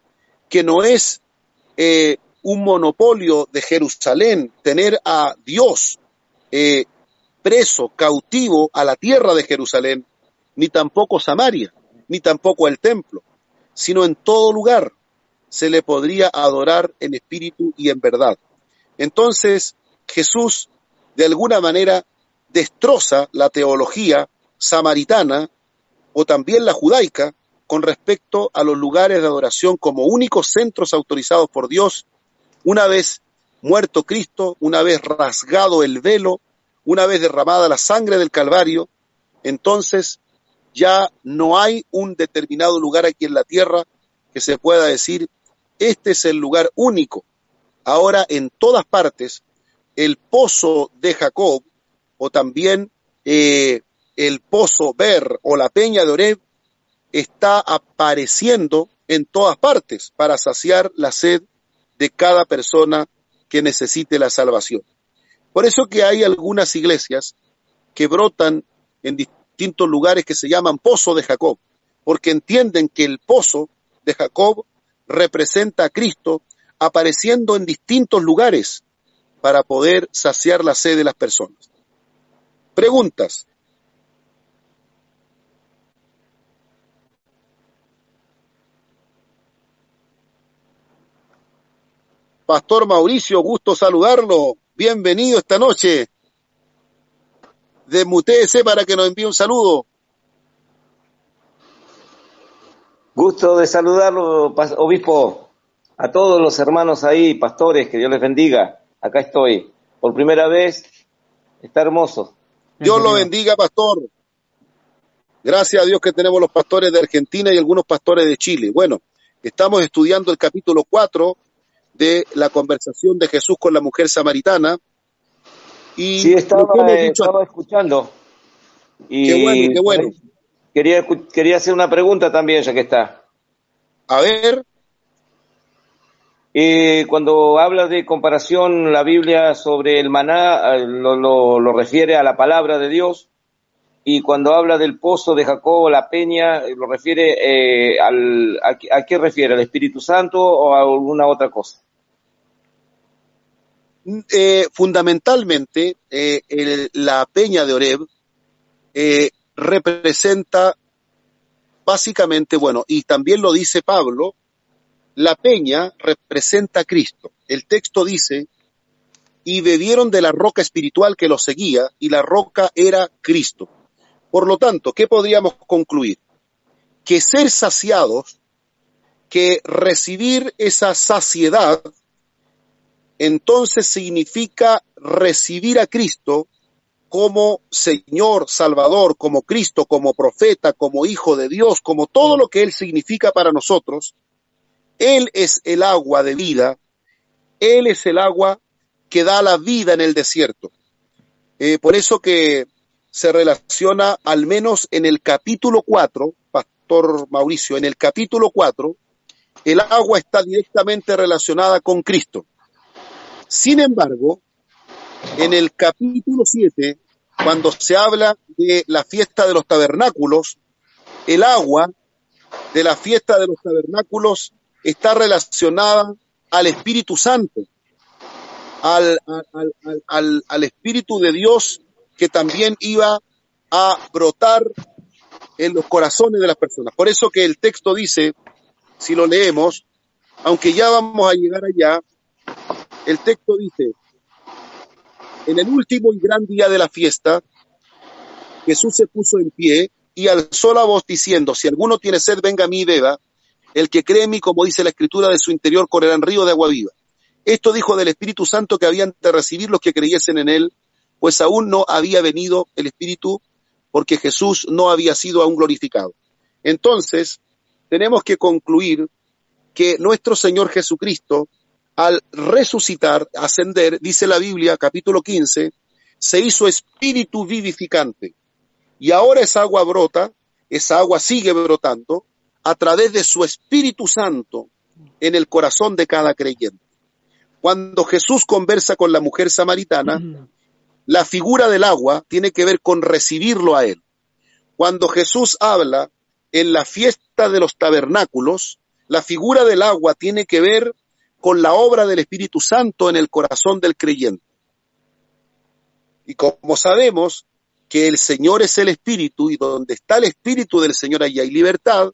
que no es eh, un monopolio de Jerusalén tener a Dios eh, preso, cautivo a la tierra de Jerusalén, ni tampoco Samaria, ni tampoco el templo, sino en todo lugar se le podría adorar en espíritu y en verdad. Entonces Jesús, de alguna manera, destroza la teología samaritana o también la judaica con respecto a los lugares de adoración como únicos centros autorizados por Dios, una vez muerto Cristo, una vez rasgado el velo, una vez derramada la sangre del Calvario, entonces ya no hay un determinado lugar aquí en la tierra que se pueda decir, este es el lugar único. Ahora en todas partes, el pozo de Jacob, o también eh, el pozo Ver o la peña de Oreb, está apareciendo en todas partes para saciar la sed de cada persona que necesite la salvación. Por eso que hay algunas iglesias que brotan en distintos lugares que se llaman Pozo de Jacob, porque entienden que el pozo de Jacob representa a Cristo apareciendo en distintos lugares para poder saciar la sed de las personas. Preguntas. Pastor Mauricio, gusto saludarlo. Bienvenido esta noche. Desmutéese para que nos envíe un saludo. Gusto de saludarlo, obispo, a todos los hermanos ahí, pastores, que Dios les bendiga. Acá estoy. Por primera vez, está hermoso. Dios lo bendiga, pastor. Gracias a Dios que tenemos los pastores de Argentina y algunos pastores de Chile. Bueno, estamos estudiando el capítulo 4 de la conversación de Jesús con la mujer samaritana. Y sí, estaba, estaba escuchando. Y qué bueno, qué bueno. Quería, quería hacer una pregunta también, ya que está. A ver. Eh, cuando habla de comparación la Biblia sobre el maná, eh, lo, lo, refiere a la palabra de Dios, y cuando habla del pozo de Jacob, la peña, eh, lo refiere eh, al, a, a, qué refiere, al Espíritu Santo o a alguna otra cosa? Eh, fundamentalmente eh, el, la peña de Oreb eh, representa básicamente, bueno, y también lo dice Pablo, la peña representa a Cristo. El texto dice, y bebieron de la roca espiritual que los seguía, y la roca era Cristo. Por lo tanto, ¿qué podríamos concluir? Que ser saciados, que recibir esa saciedad, entonces significa recibir a Cristo como Señor, Salvador, como Cristo, como profeta, como Hijo de Dios, como todo lo que Él significa para nosotros. Él es el agua de vida, Él es el agua que da la vida en el desierto. Eh, por eso que se relaciona al menos en el capítulo 4, Pastor Mauricio, en el capítulo 4, el agua está directamente relacionada con Cristo. Sin embargo, en el capítulo 7, cuando se habla de la fiesta de los tabernáculos, el agua de la fiesta de los tabernáculos está relacionada al Espíritu Santo, al, al, al, al, Espíritu de Dios que también iba a brotar en los corazones de las personas. Por eso que el texto dice, si lo leemos, aunque ya vamos a llegar allá, el texto dice, en el último y gran día de la fiesta, Jesús se puso en pie y alzó la voz diciendo, si alguno tiene sed, venga a mí y beba. El que cree en mí, como dice la escritura, de su interior correrán río de agua viva. Esto dijo del Espíritu Santo que habían de recibir los que creyesen en él, pues aún no había venido el Espíritu porque Jesús no había sido aún glorificado. Entonces, tenemos que concluir que nuestro Señor Jesucristo al resucitar, ascender, dice la Biblia, capítulo 15, se hizo espíritu vivificante. Y ahora esa agua brota, esa agua sigue brotando a través de su Espíritu Santo en el corazón de cada creyente. Cuando Jesús conversa con la mujer samaritana, la figura del agua tiene que ver con recibirlo a él. Cuando Jesús habla en la fiesta de los tabernáculos, la figura del agua tiene que ver con la obra del Espíritu Santo en el corazón del creyente. Y como sabemos que el Señor es el Espíritu y donde está el Espíritu del Señor allí hay libertad,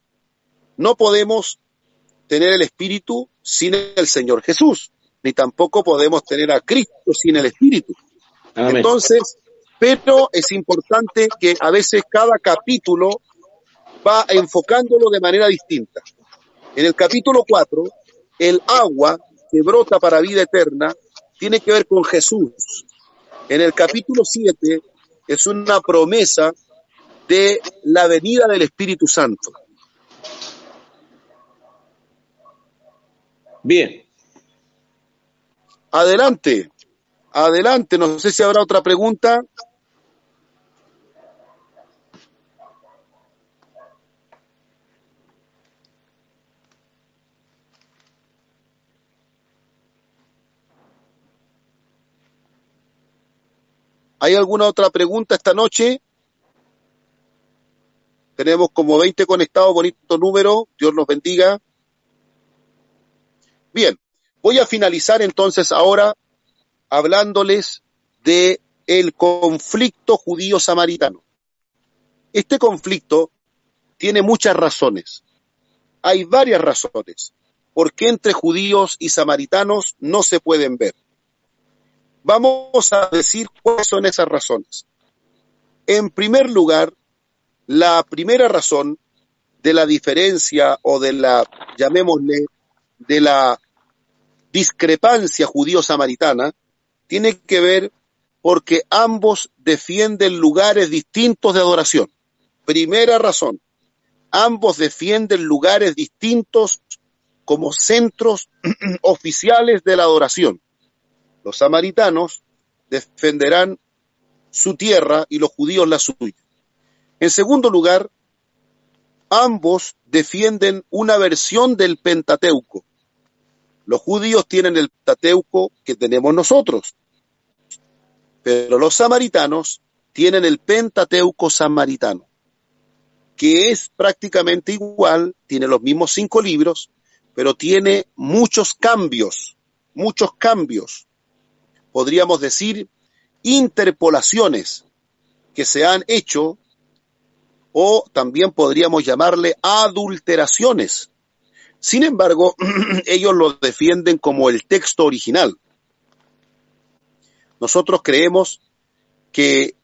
no podemos tener el Espíritu sin el Señor Jesús, ni tampoco podemos tener a Cristo sin el Espíritu. Amén. Entonces, pero es importante que a veces cada capítulo va enfocándolo de manera distinta. En el capítulo 4, el agua que brota para vida eterna tiene que ver con Jesús. En el capítulo 7 es una promesa de la venida del Espíritu Santo. Bien. Adelante, adelante, no sé si habrá otra pregunta. ¿Hay alguna otra pregunta esta noche? Tenemos como 20 conectados, bonito número, Dios los bendiga. Bien, voy a finalizar entonces ahora hablándoles de el conflicto judío-samaritano. Este conflicto tiene muchas razones. Hay varias razones por qué entre judíos y samaritanos no se pueden ver. Vamos a decir cuáles son esas razones. En primer lugar, la primera razón de la diferencia o de la, llamémosle, de la discrepancia judío-samaritana tiene que ver porque ambos defienden lugares distintos de adoración. Primera razón, ambos defienden lugares distintos como centros oficiales de la adoración. Los samaritanos defenderán su tierra y los judíos la suya. En segundo lugar, ambos defienden una versión del Pentateuco. Los judíos tienen el Pentateuco que tenemos nosotros, pero los samaritanos tienen el Pentateuco samaritano, que es prácticamente igual, tiene los mismos cinco libros, pero tiene muchos cambios, muchos cambios. Podríamos decir interpolaciones que se han hecho o también podríamos llamarle adulteraciones. Sin embargo, ellos lo defienden como el texto original. Nosotros creemos que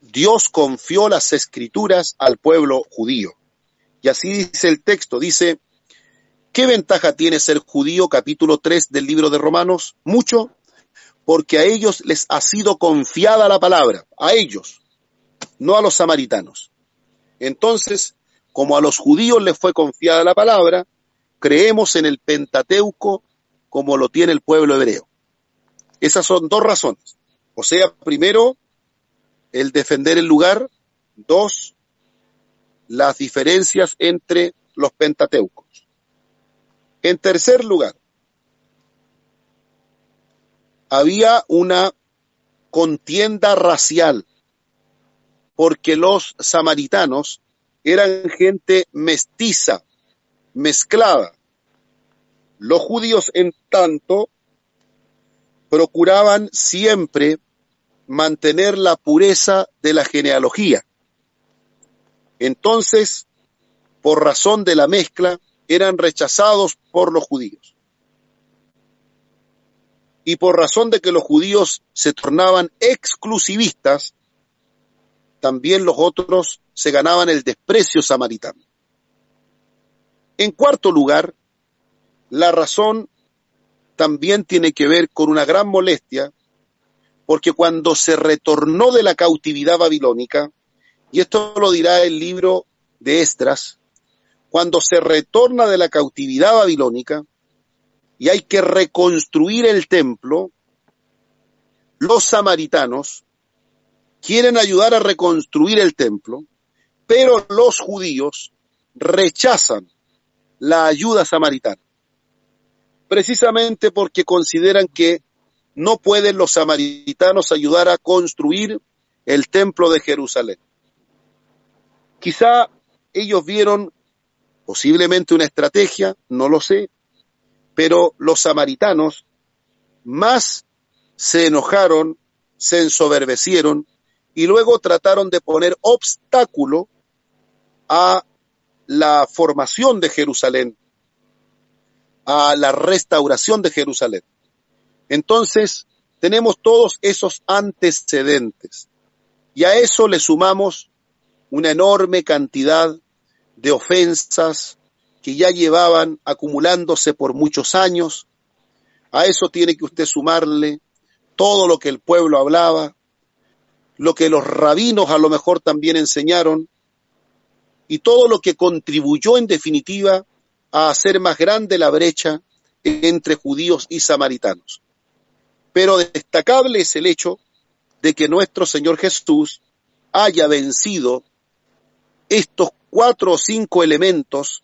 Dios confió las escrituras al pueblo judío. Y así dice el texto, dice, ¿qué ventaja tiene ser judío? Capítulo 3 del libro de Romanos. Mucho, porque a ellos les ha sido confiada la palabra, a ellos, no a los samaritanos. Entonces, como a los judíos les fue confiada la palabra, creemos en el Pentateuco como lo tiene el pueblo hebreo. Esas son dos razones. O sea, primero, el defender el lugar. Dos, las diferencias entre los Pentateucos. En tercer lugar, había una contienda racial porque los samaritanos eran gente mestiza, mezclada. Los judíos, en tanto, procuraban siempre mantener la pureza de la genealogía. Entonces, por razón de la mezcla, eran rechazados por los judíos. Y por razón de que los judíos se tornaban exclusivistas, también los otros se ganaban el desprecio samaritano. En cuarto lugar, la razón también tiene que ver con una gran molestia, porque cuando se retornó de la cautividad babilónica, y esto lo dirá el libro de Estras, cuando se retorna de la cautividad babilónica y hay que reconstruir el templo, los samaritanos quieren ayudar a reconstruir el templo, pero los judíos rechazan la ayuda samaritana, precisamente porque consideran que no pueden los samaritanos ayudar a construir el templo de Jerusalén. Quizá ellos vieron posiblemente una estrategia, no lo sé, pero los samaritanos más se enojaron se ensoberbecieron y luego trataron de poner obstáculo a la formación de Jerusalén, a la restauración de Jerusalén. Entonces, tenemos todos esos antecedentes y a eso le sumamos una enorme cantidad de ofensas que ya llevaban acumulándose por muchos años. A eso tiene que usted sumarle todo lo que el pueblo hablaba, lo que los rabinos a lo mejor también enseñaron, y todo lo que contribuyó en definitiva a hacer más grande la brecha entre judíos y samaritanos. Pero destacable es el hecho de que nuestro Señor Jesús haya vencido estos cuatro o cinco elementos,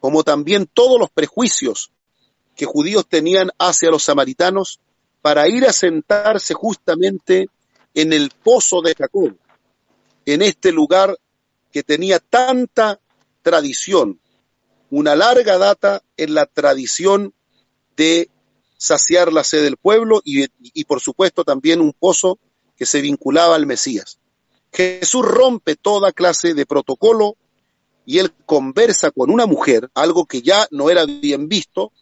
como también todos los prejuicios que judíos tenían hacia los samaritanos, para ir a sentarse justamente en el pozo de Jacob, en este lugar que tenía tanta tradición, una larga data en la tradición de saciar la sed del pueblo y, y, por supuesto también un pozo que se vinculaba al Mesías. Jesús rompe toda clase de protocolo y él conversa con una mujer, algo que ya no era bien visto.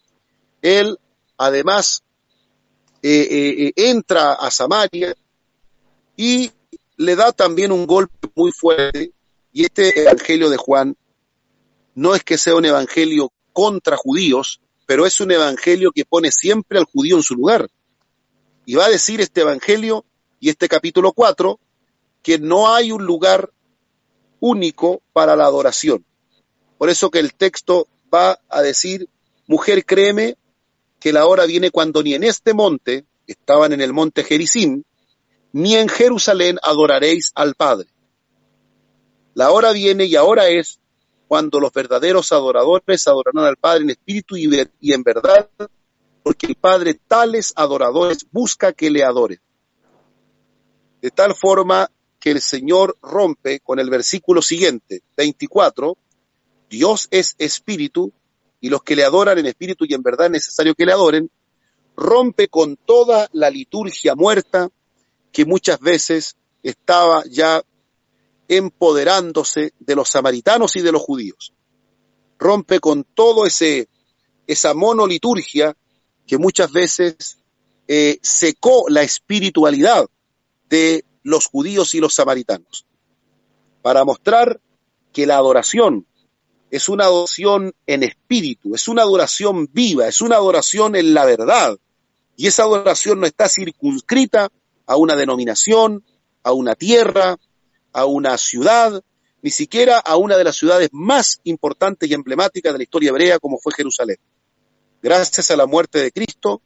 Él además eh, eh, eh entra a Samaria y le da también un golpe muy fuerte. Y este Evangelio de Juan no es que sea un Evangelio contra judíos, pero es un Evangelio que pone siempre al judío en su lugar. Y va a decir este Evangelio y este capítulo 4 que no hay un lugar único para la adoración. Por eso que el texto va a decir, mujer, créeme que la hora viene cuando ni en este monte, estaban en el monte Gerizim, ni en Jerusalén adoraréis al Padre. La hora viene y ahora es cuando los verdaderos adoradores adorarán al Padre en espíritu y, en verdad, porque el Padre tales adoradores busca que le adoren. De tal forma que el Señor rompe con el versículo siguiente, 24, Dios es espíritu y los que le adoran en espíritu y en verdad es necesario que le adoren, rompe con toda la liturgia muerta que muchas veces estaba ya empoderándose de los samaritanos y de los judíos. Rompe con todo ese esa monoliturgia que muchas veces eh, secó la espiritualidad de los judíos y los samaritanos, para mostrar que la adoración es una adoración en espíritu, es una adoración viva, es una adoración en la verdad, y esa adoración no está circunscrita a una denominación, a una tierra, a una ciudad, ni siquiera a una de las ciudades más importantes y emblemáticas de la historia hebrea como fue Jerusalén. Gracias a la muerte de Cristo,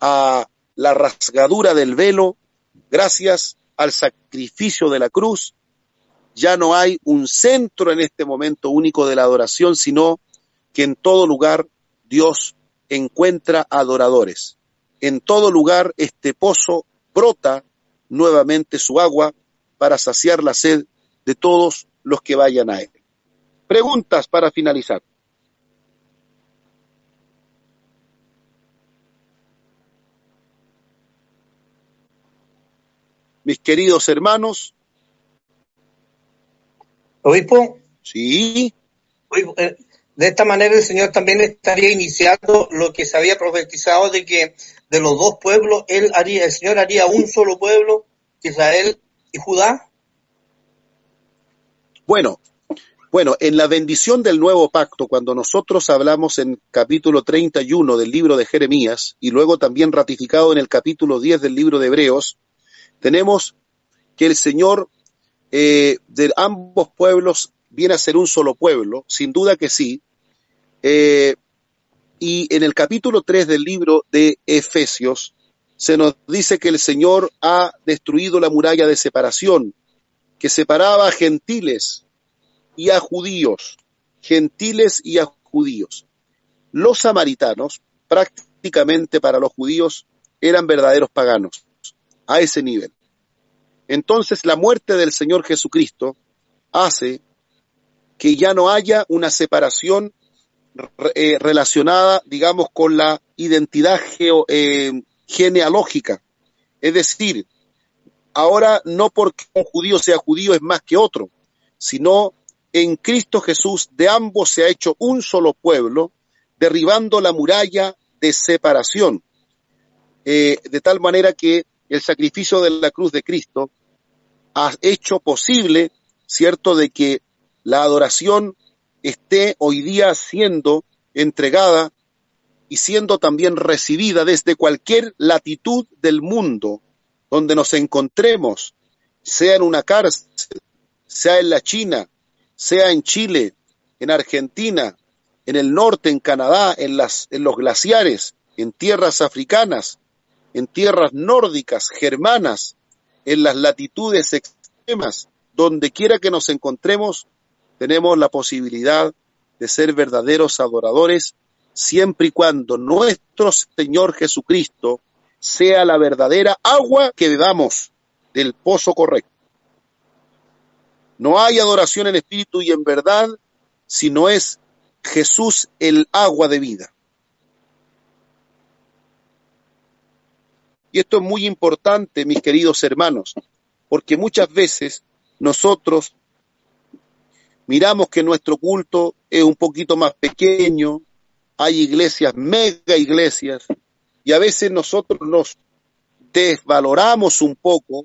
a la rasgadura del velo, gracias al sacrificio de la cruz, ya no hay un centro en este momento único de la adoración, sino que en todo lugar Dios encuentra adoradores. En todo lugar este pozo brota nuevamente su agua para saciar la sed de todos los que vayan a él. Preguntas para finalizar. Mis queridos hermanos. Obispo. Sí. Eh, de esta manera el Señor también estaría iniciando lo que se había profetizado de que de los dos pueblos, él haría, el Señor haría un solo pueblo, Israel y Judá? Bueno, bueno, en la bendición del nuevo pacto, cuando nosotros hablamos en capítulo 31 del libro de Jeremías y luego también ratificado en el capítulo 10 del libro de Hebreos, tenemos que el Señor eh, de ambos pueblos viene a ser un solo pueblo, sin duda que sí, eh, y en el capítulo 3 del libro de Efesios se nos dice que el Señor ha destruido la muralla de separación que separaba a gentiles y a judíos, gentiles y a judíos. Los samaritanos, prácticamente para los judíos, eran verdaderos paganos, a ese nivel. Entonces la muerte del Señor Jesucristo hace que ya no haya una separación eh, relacionada, digamos, con la identidad eh, genealógica. Es decir, ahora no porque un judío sea judío es más que otro, sino en Cristo Jesús de ambos se ha hecho un solo pueblo, derribando la muralla de separación, eh, de tal manera que el sacrificio de la cruz de Cristo ha hecho posible, cierto, de que la adoración esté hoy día siendo entregada y siendo también recibida desde cualquier latitud del mundo donde nos encontremos, sea en una cárcel, sea en la China, sea en Chile, en Argentina, en el norte, en Canadá, en, las, en los glaciares, en tierras africanas, en tierras nórdicas, germanas, en las latitudes extremas, donde quiera que nos encontremos, tenemos la posibilidad de ser verdaderos adoradores siempre y cuando nuestro Señor Jesucristo sea la verdadera agua que bebamos del pozo correcto. No hay adoración en espíritu y en verdad si no es Jesús el agua de vida. Y esto es muy importante, mis queridos hermanos, porque muchas veces nosotros miramos que nuestro culto es un poquito más pequeño, hay iglesias, mega iglesias, y a veces nosotros nos desvaloramos un poco,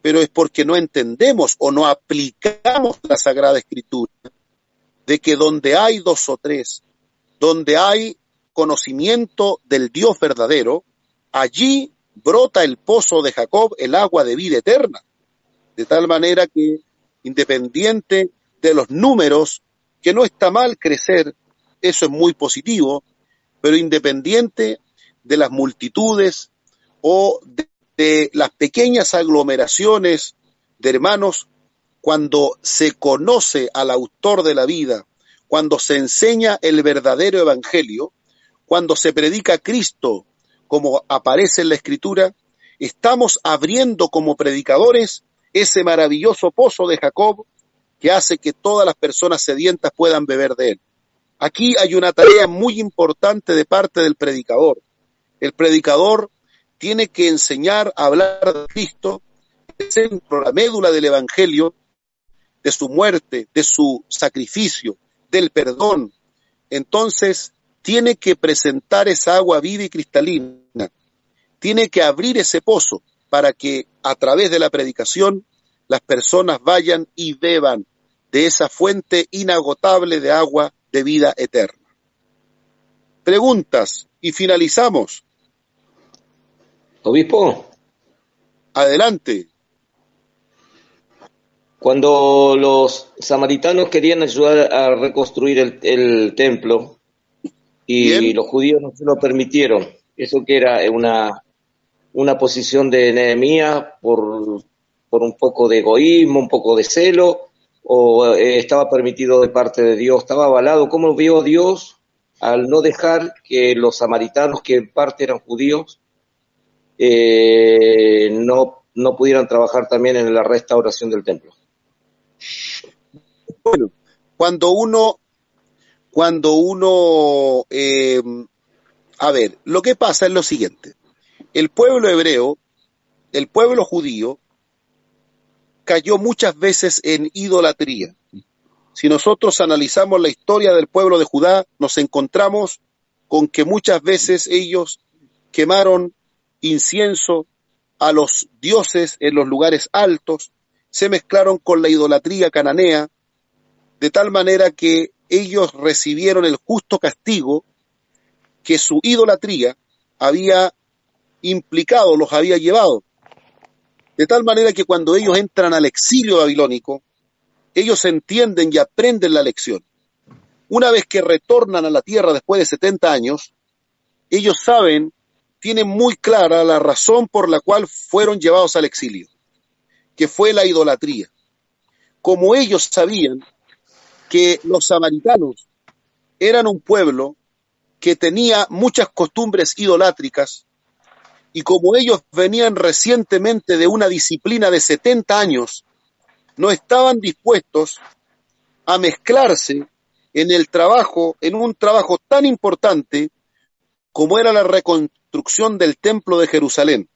pero es porque no entendemos o no aplicamos la Sagrada Escritura, de que donde hay dos o tres, donde hay conocimiento del Dios verdadero, allí brota el pozo de Jacob, el agua de vida eterna. De tal manera que, independiente de los números, que no está mal crecer, eso es muy positivo, pero independiente de las multitudes o de, las pequeñas aglomeraciones de hermanos, cuando se conoce al autor de la vida, cuando se enseña el verdadero evangelio, cuando se predica Cristo como aparece en la escritura, estamos abriendo como predicadores ese maravilloso pozo de Jacob que hace que todas las personas sedientas puedan beber de él. Aquí hay una tarea muy importante de parte del predicador. El predicador tiene que enseñar a hablar de Cristo, la médula del Evangelio, de su muerte, de su sacrificio, del perdón. Entonces, tiene que presentar esa agua viva y cristalina. Tiene que abrir ese pozo para que a través de la predicación las personas vayan y beban de esa fuente inagotable de agua de vida eterna. Preguntas y finalizamos. Obispo, Adelante. cuando los samaritanos querían ayudar a reconstruir el, el templo y Bien. los judíos no se lo permitieron, eso que era una, una posición de Nehemías por, por un poco de egoísmo, un poco de celo, o eh, estaba permitido de parte de Dios, estaba avalado. ¿Cómo vio Dios al no dejar que los samaritanos, que en parte eran judíos, eh, no, no pudieran trabajar también en la restauración del templo? Bueno, cuando uno, cuando uno, eh, a ver, lo que pasa es lo siguiente. El pueblo hebreo, el pueblo judío, cayó muchas veces en idolatría. Si nosotros analizamos la historia del pueblo de Judá, nos encontramos con que muchas veces ellos quemaron incienso a los dioses en los lugares altos, se mezclaron con la idolatría cananea, de tal manera que ellos recibieron el justo castigo que su idolatría había implicado, los había llevado. De tal manera que cuando ellos entran al exilio babilónico, ellos entienden y aprenden la lección. Una vez que retornan a la tierra después de 70 años, ellos saben, tienen muy clara la razón por la cual fueron llevados al exilio, que fue la idolatría. Como ellos sabían que los samaritanos eran un pueblo que tenía muchas costumbres idolátricas, y como ellos venían recientemente de una disciplina de 70 años, no estaban dispuestos a mezclarse en el trabajo, en un trabajo tan importante como era la reconstrucción del templo de Jerusalén.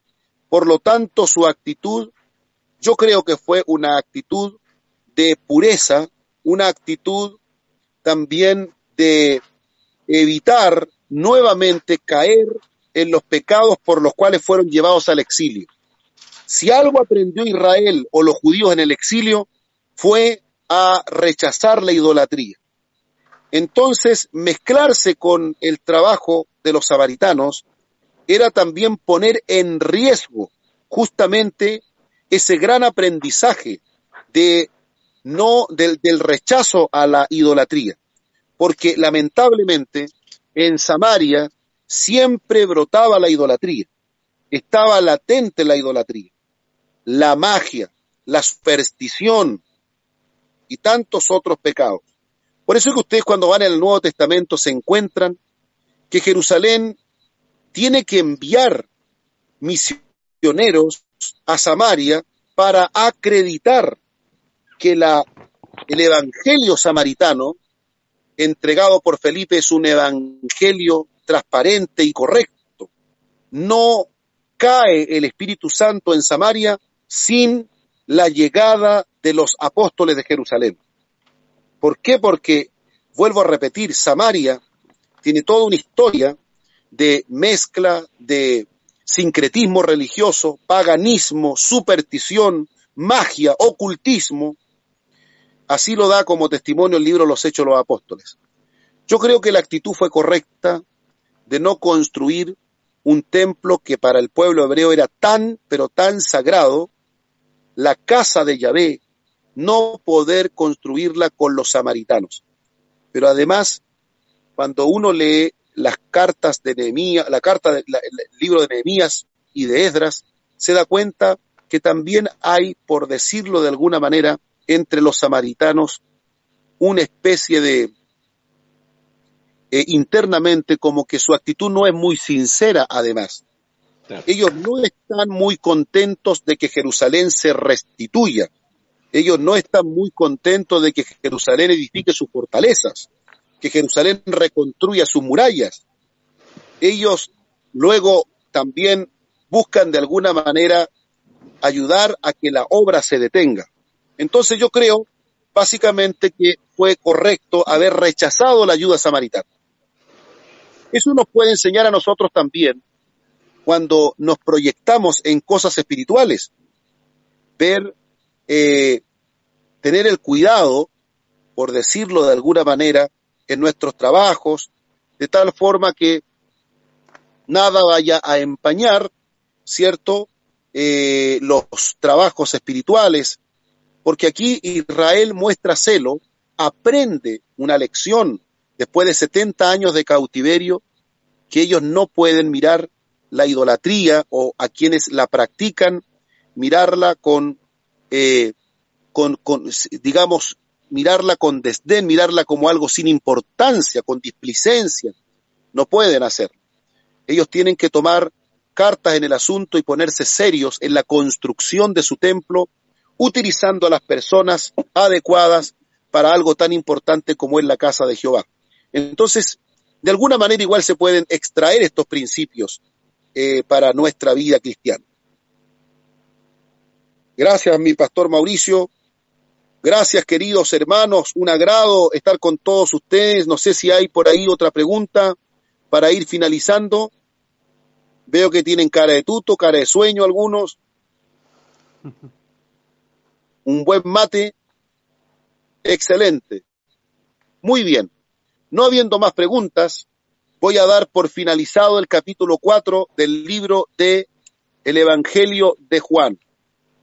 Por lo tanto, su actitud yo creo que fue una actitud de pureza, una actitud también de evitar nuevamente caer en los pecados por los cuales fueron llevados al exilio. Si algo aprendió Israel o los judíos en el exilio fue a rechazar la idolatría. Entonces, mezclarse con el trabajo de los samaritanos era también poner en riesgo justamente ese gran aprendizaje de no del, del rechazo a la idolatría. Porque lamentablemente en Samaria siempre brotaba la idolatría. Estaba latente la idolatría, la magia, la superstición y tantos otros pecados. Por eso es que ustedes cuando van al Nuevo Testamento se encuentran que Jerusalén tiene que enviar misioneros a Samaria para acreditar que la, el evangelio samaritano entregado por Felipe es un evangelio transparente y correcto. No cae el Espíritu Santo en Samaria sin la llegada de los apóstoles de Jerusalén. ¿Por qué? Porque, vuelvo a repetir, Samaria tiene toda una historia de mezcla de sincretismo religioso, paganismo, superstición, magia, ocultismo. Así lo da como testimonio el libro Los Hechos de los Apóstoles. Yo creo que la actitud fue correcta de no construir un templo que para el pueblo hebreo era tan, pero tan sagrado, la casa de Yahvé, no poder construirla con los samaritanos. Pero además, cuando uno lee las cartas de Nehemías, la carta del libro de Nehemías y de Esdras, se da cuenta que también hay, por decirlo de alguna manera, entre los samaritanos una especie de eh, internamente como que su actitud no es muy sincera además. Claro. Ellos no están muy contentos de que Jerusalén se restituya. Ellos no están muy contentos de que Jerusalén edifique sus fortalezas que Jerusalén reconstruya sus murallas. Ellos luego también buscan de alguna manera ayudar a que la obra se detenga. Entonces yo creo básicamente que fue correcto haber rechazado la ayuda samaritana. Eso nos puede enseñar a nosotros también cuando nos proyectamos en cosas espirituales, ver, eh, tener el cuidado, por decirlo de alguna manera, en nuestros trabajos, de tal forma que nada vaya a empañar, ¿cierto?, eh, los trabajos espirituales, porque aquí Israel muestra celo, aprende una lección después de 70 años de cautiverio, que ellos no pueden mirar la idolatría o a quienes la practican, mirarla con, eh, con, con digamos, mirarla con desdén, mirarla como algo sin importancia, con displicencia. No pueden hacer. Ellos tienen que tomar cartas en el asunto y ponerse serios en la construcción de su templo, utilizando a las personas adecuadas para algo tan importante como es la casa de Jehová. Entonces, de alguna manera igual se pueden extraer estos principios eh, para nuestra vida cristiana. Gracias, mi pastor Mauricio. Gracias, queridos hermanos. Un agrado estar con todos ustedes. No sé si hay por ahí otra pregunta para ir finalizando. Veo que tienen cara de tuto, cara de sueño algunos. Un buen mate. Excelente. Muy bien. No habiendo más preguntas, voy a dar por finalizado el capítulo 4 del libro de el Evangelio de Juan.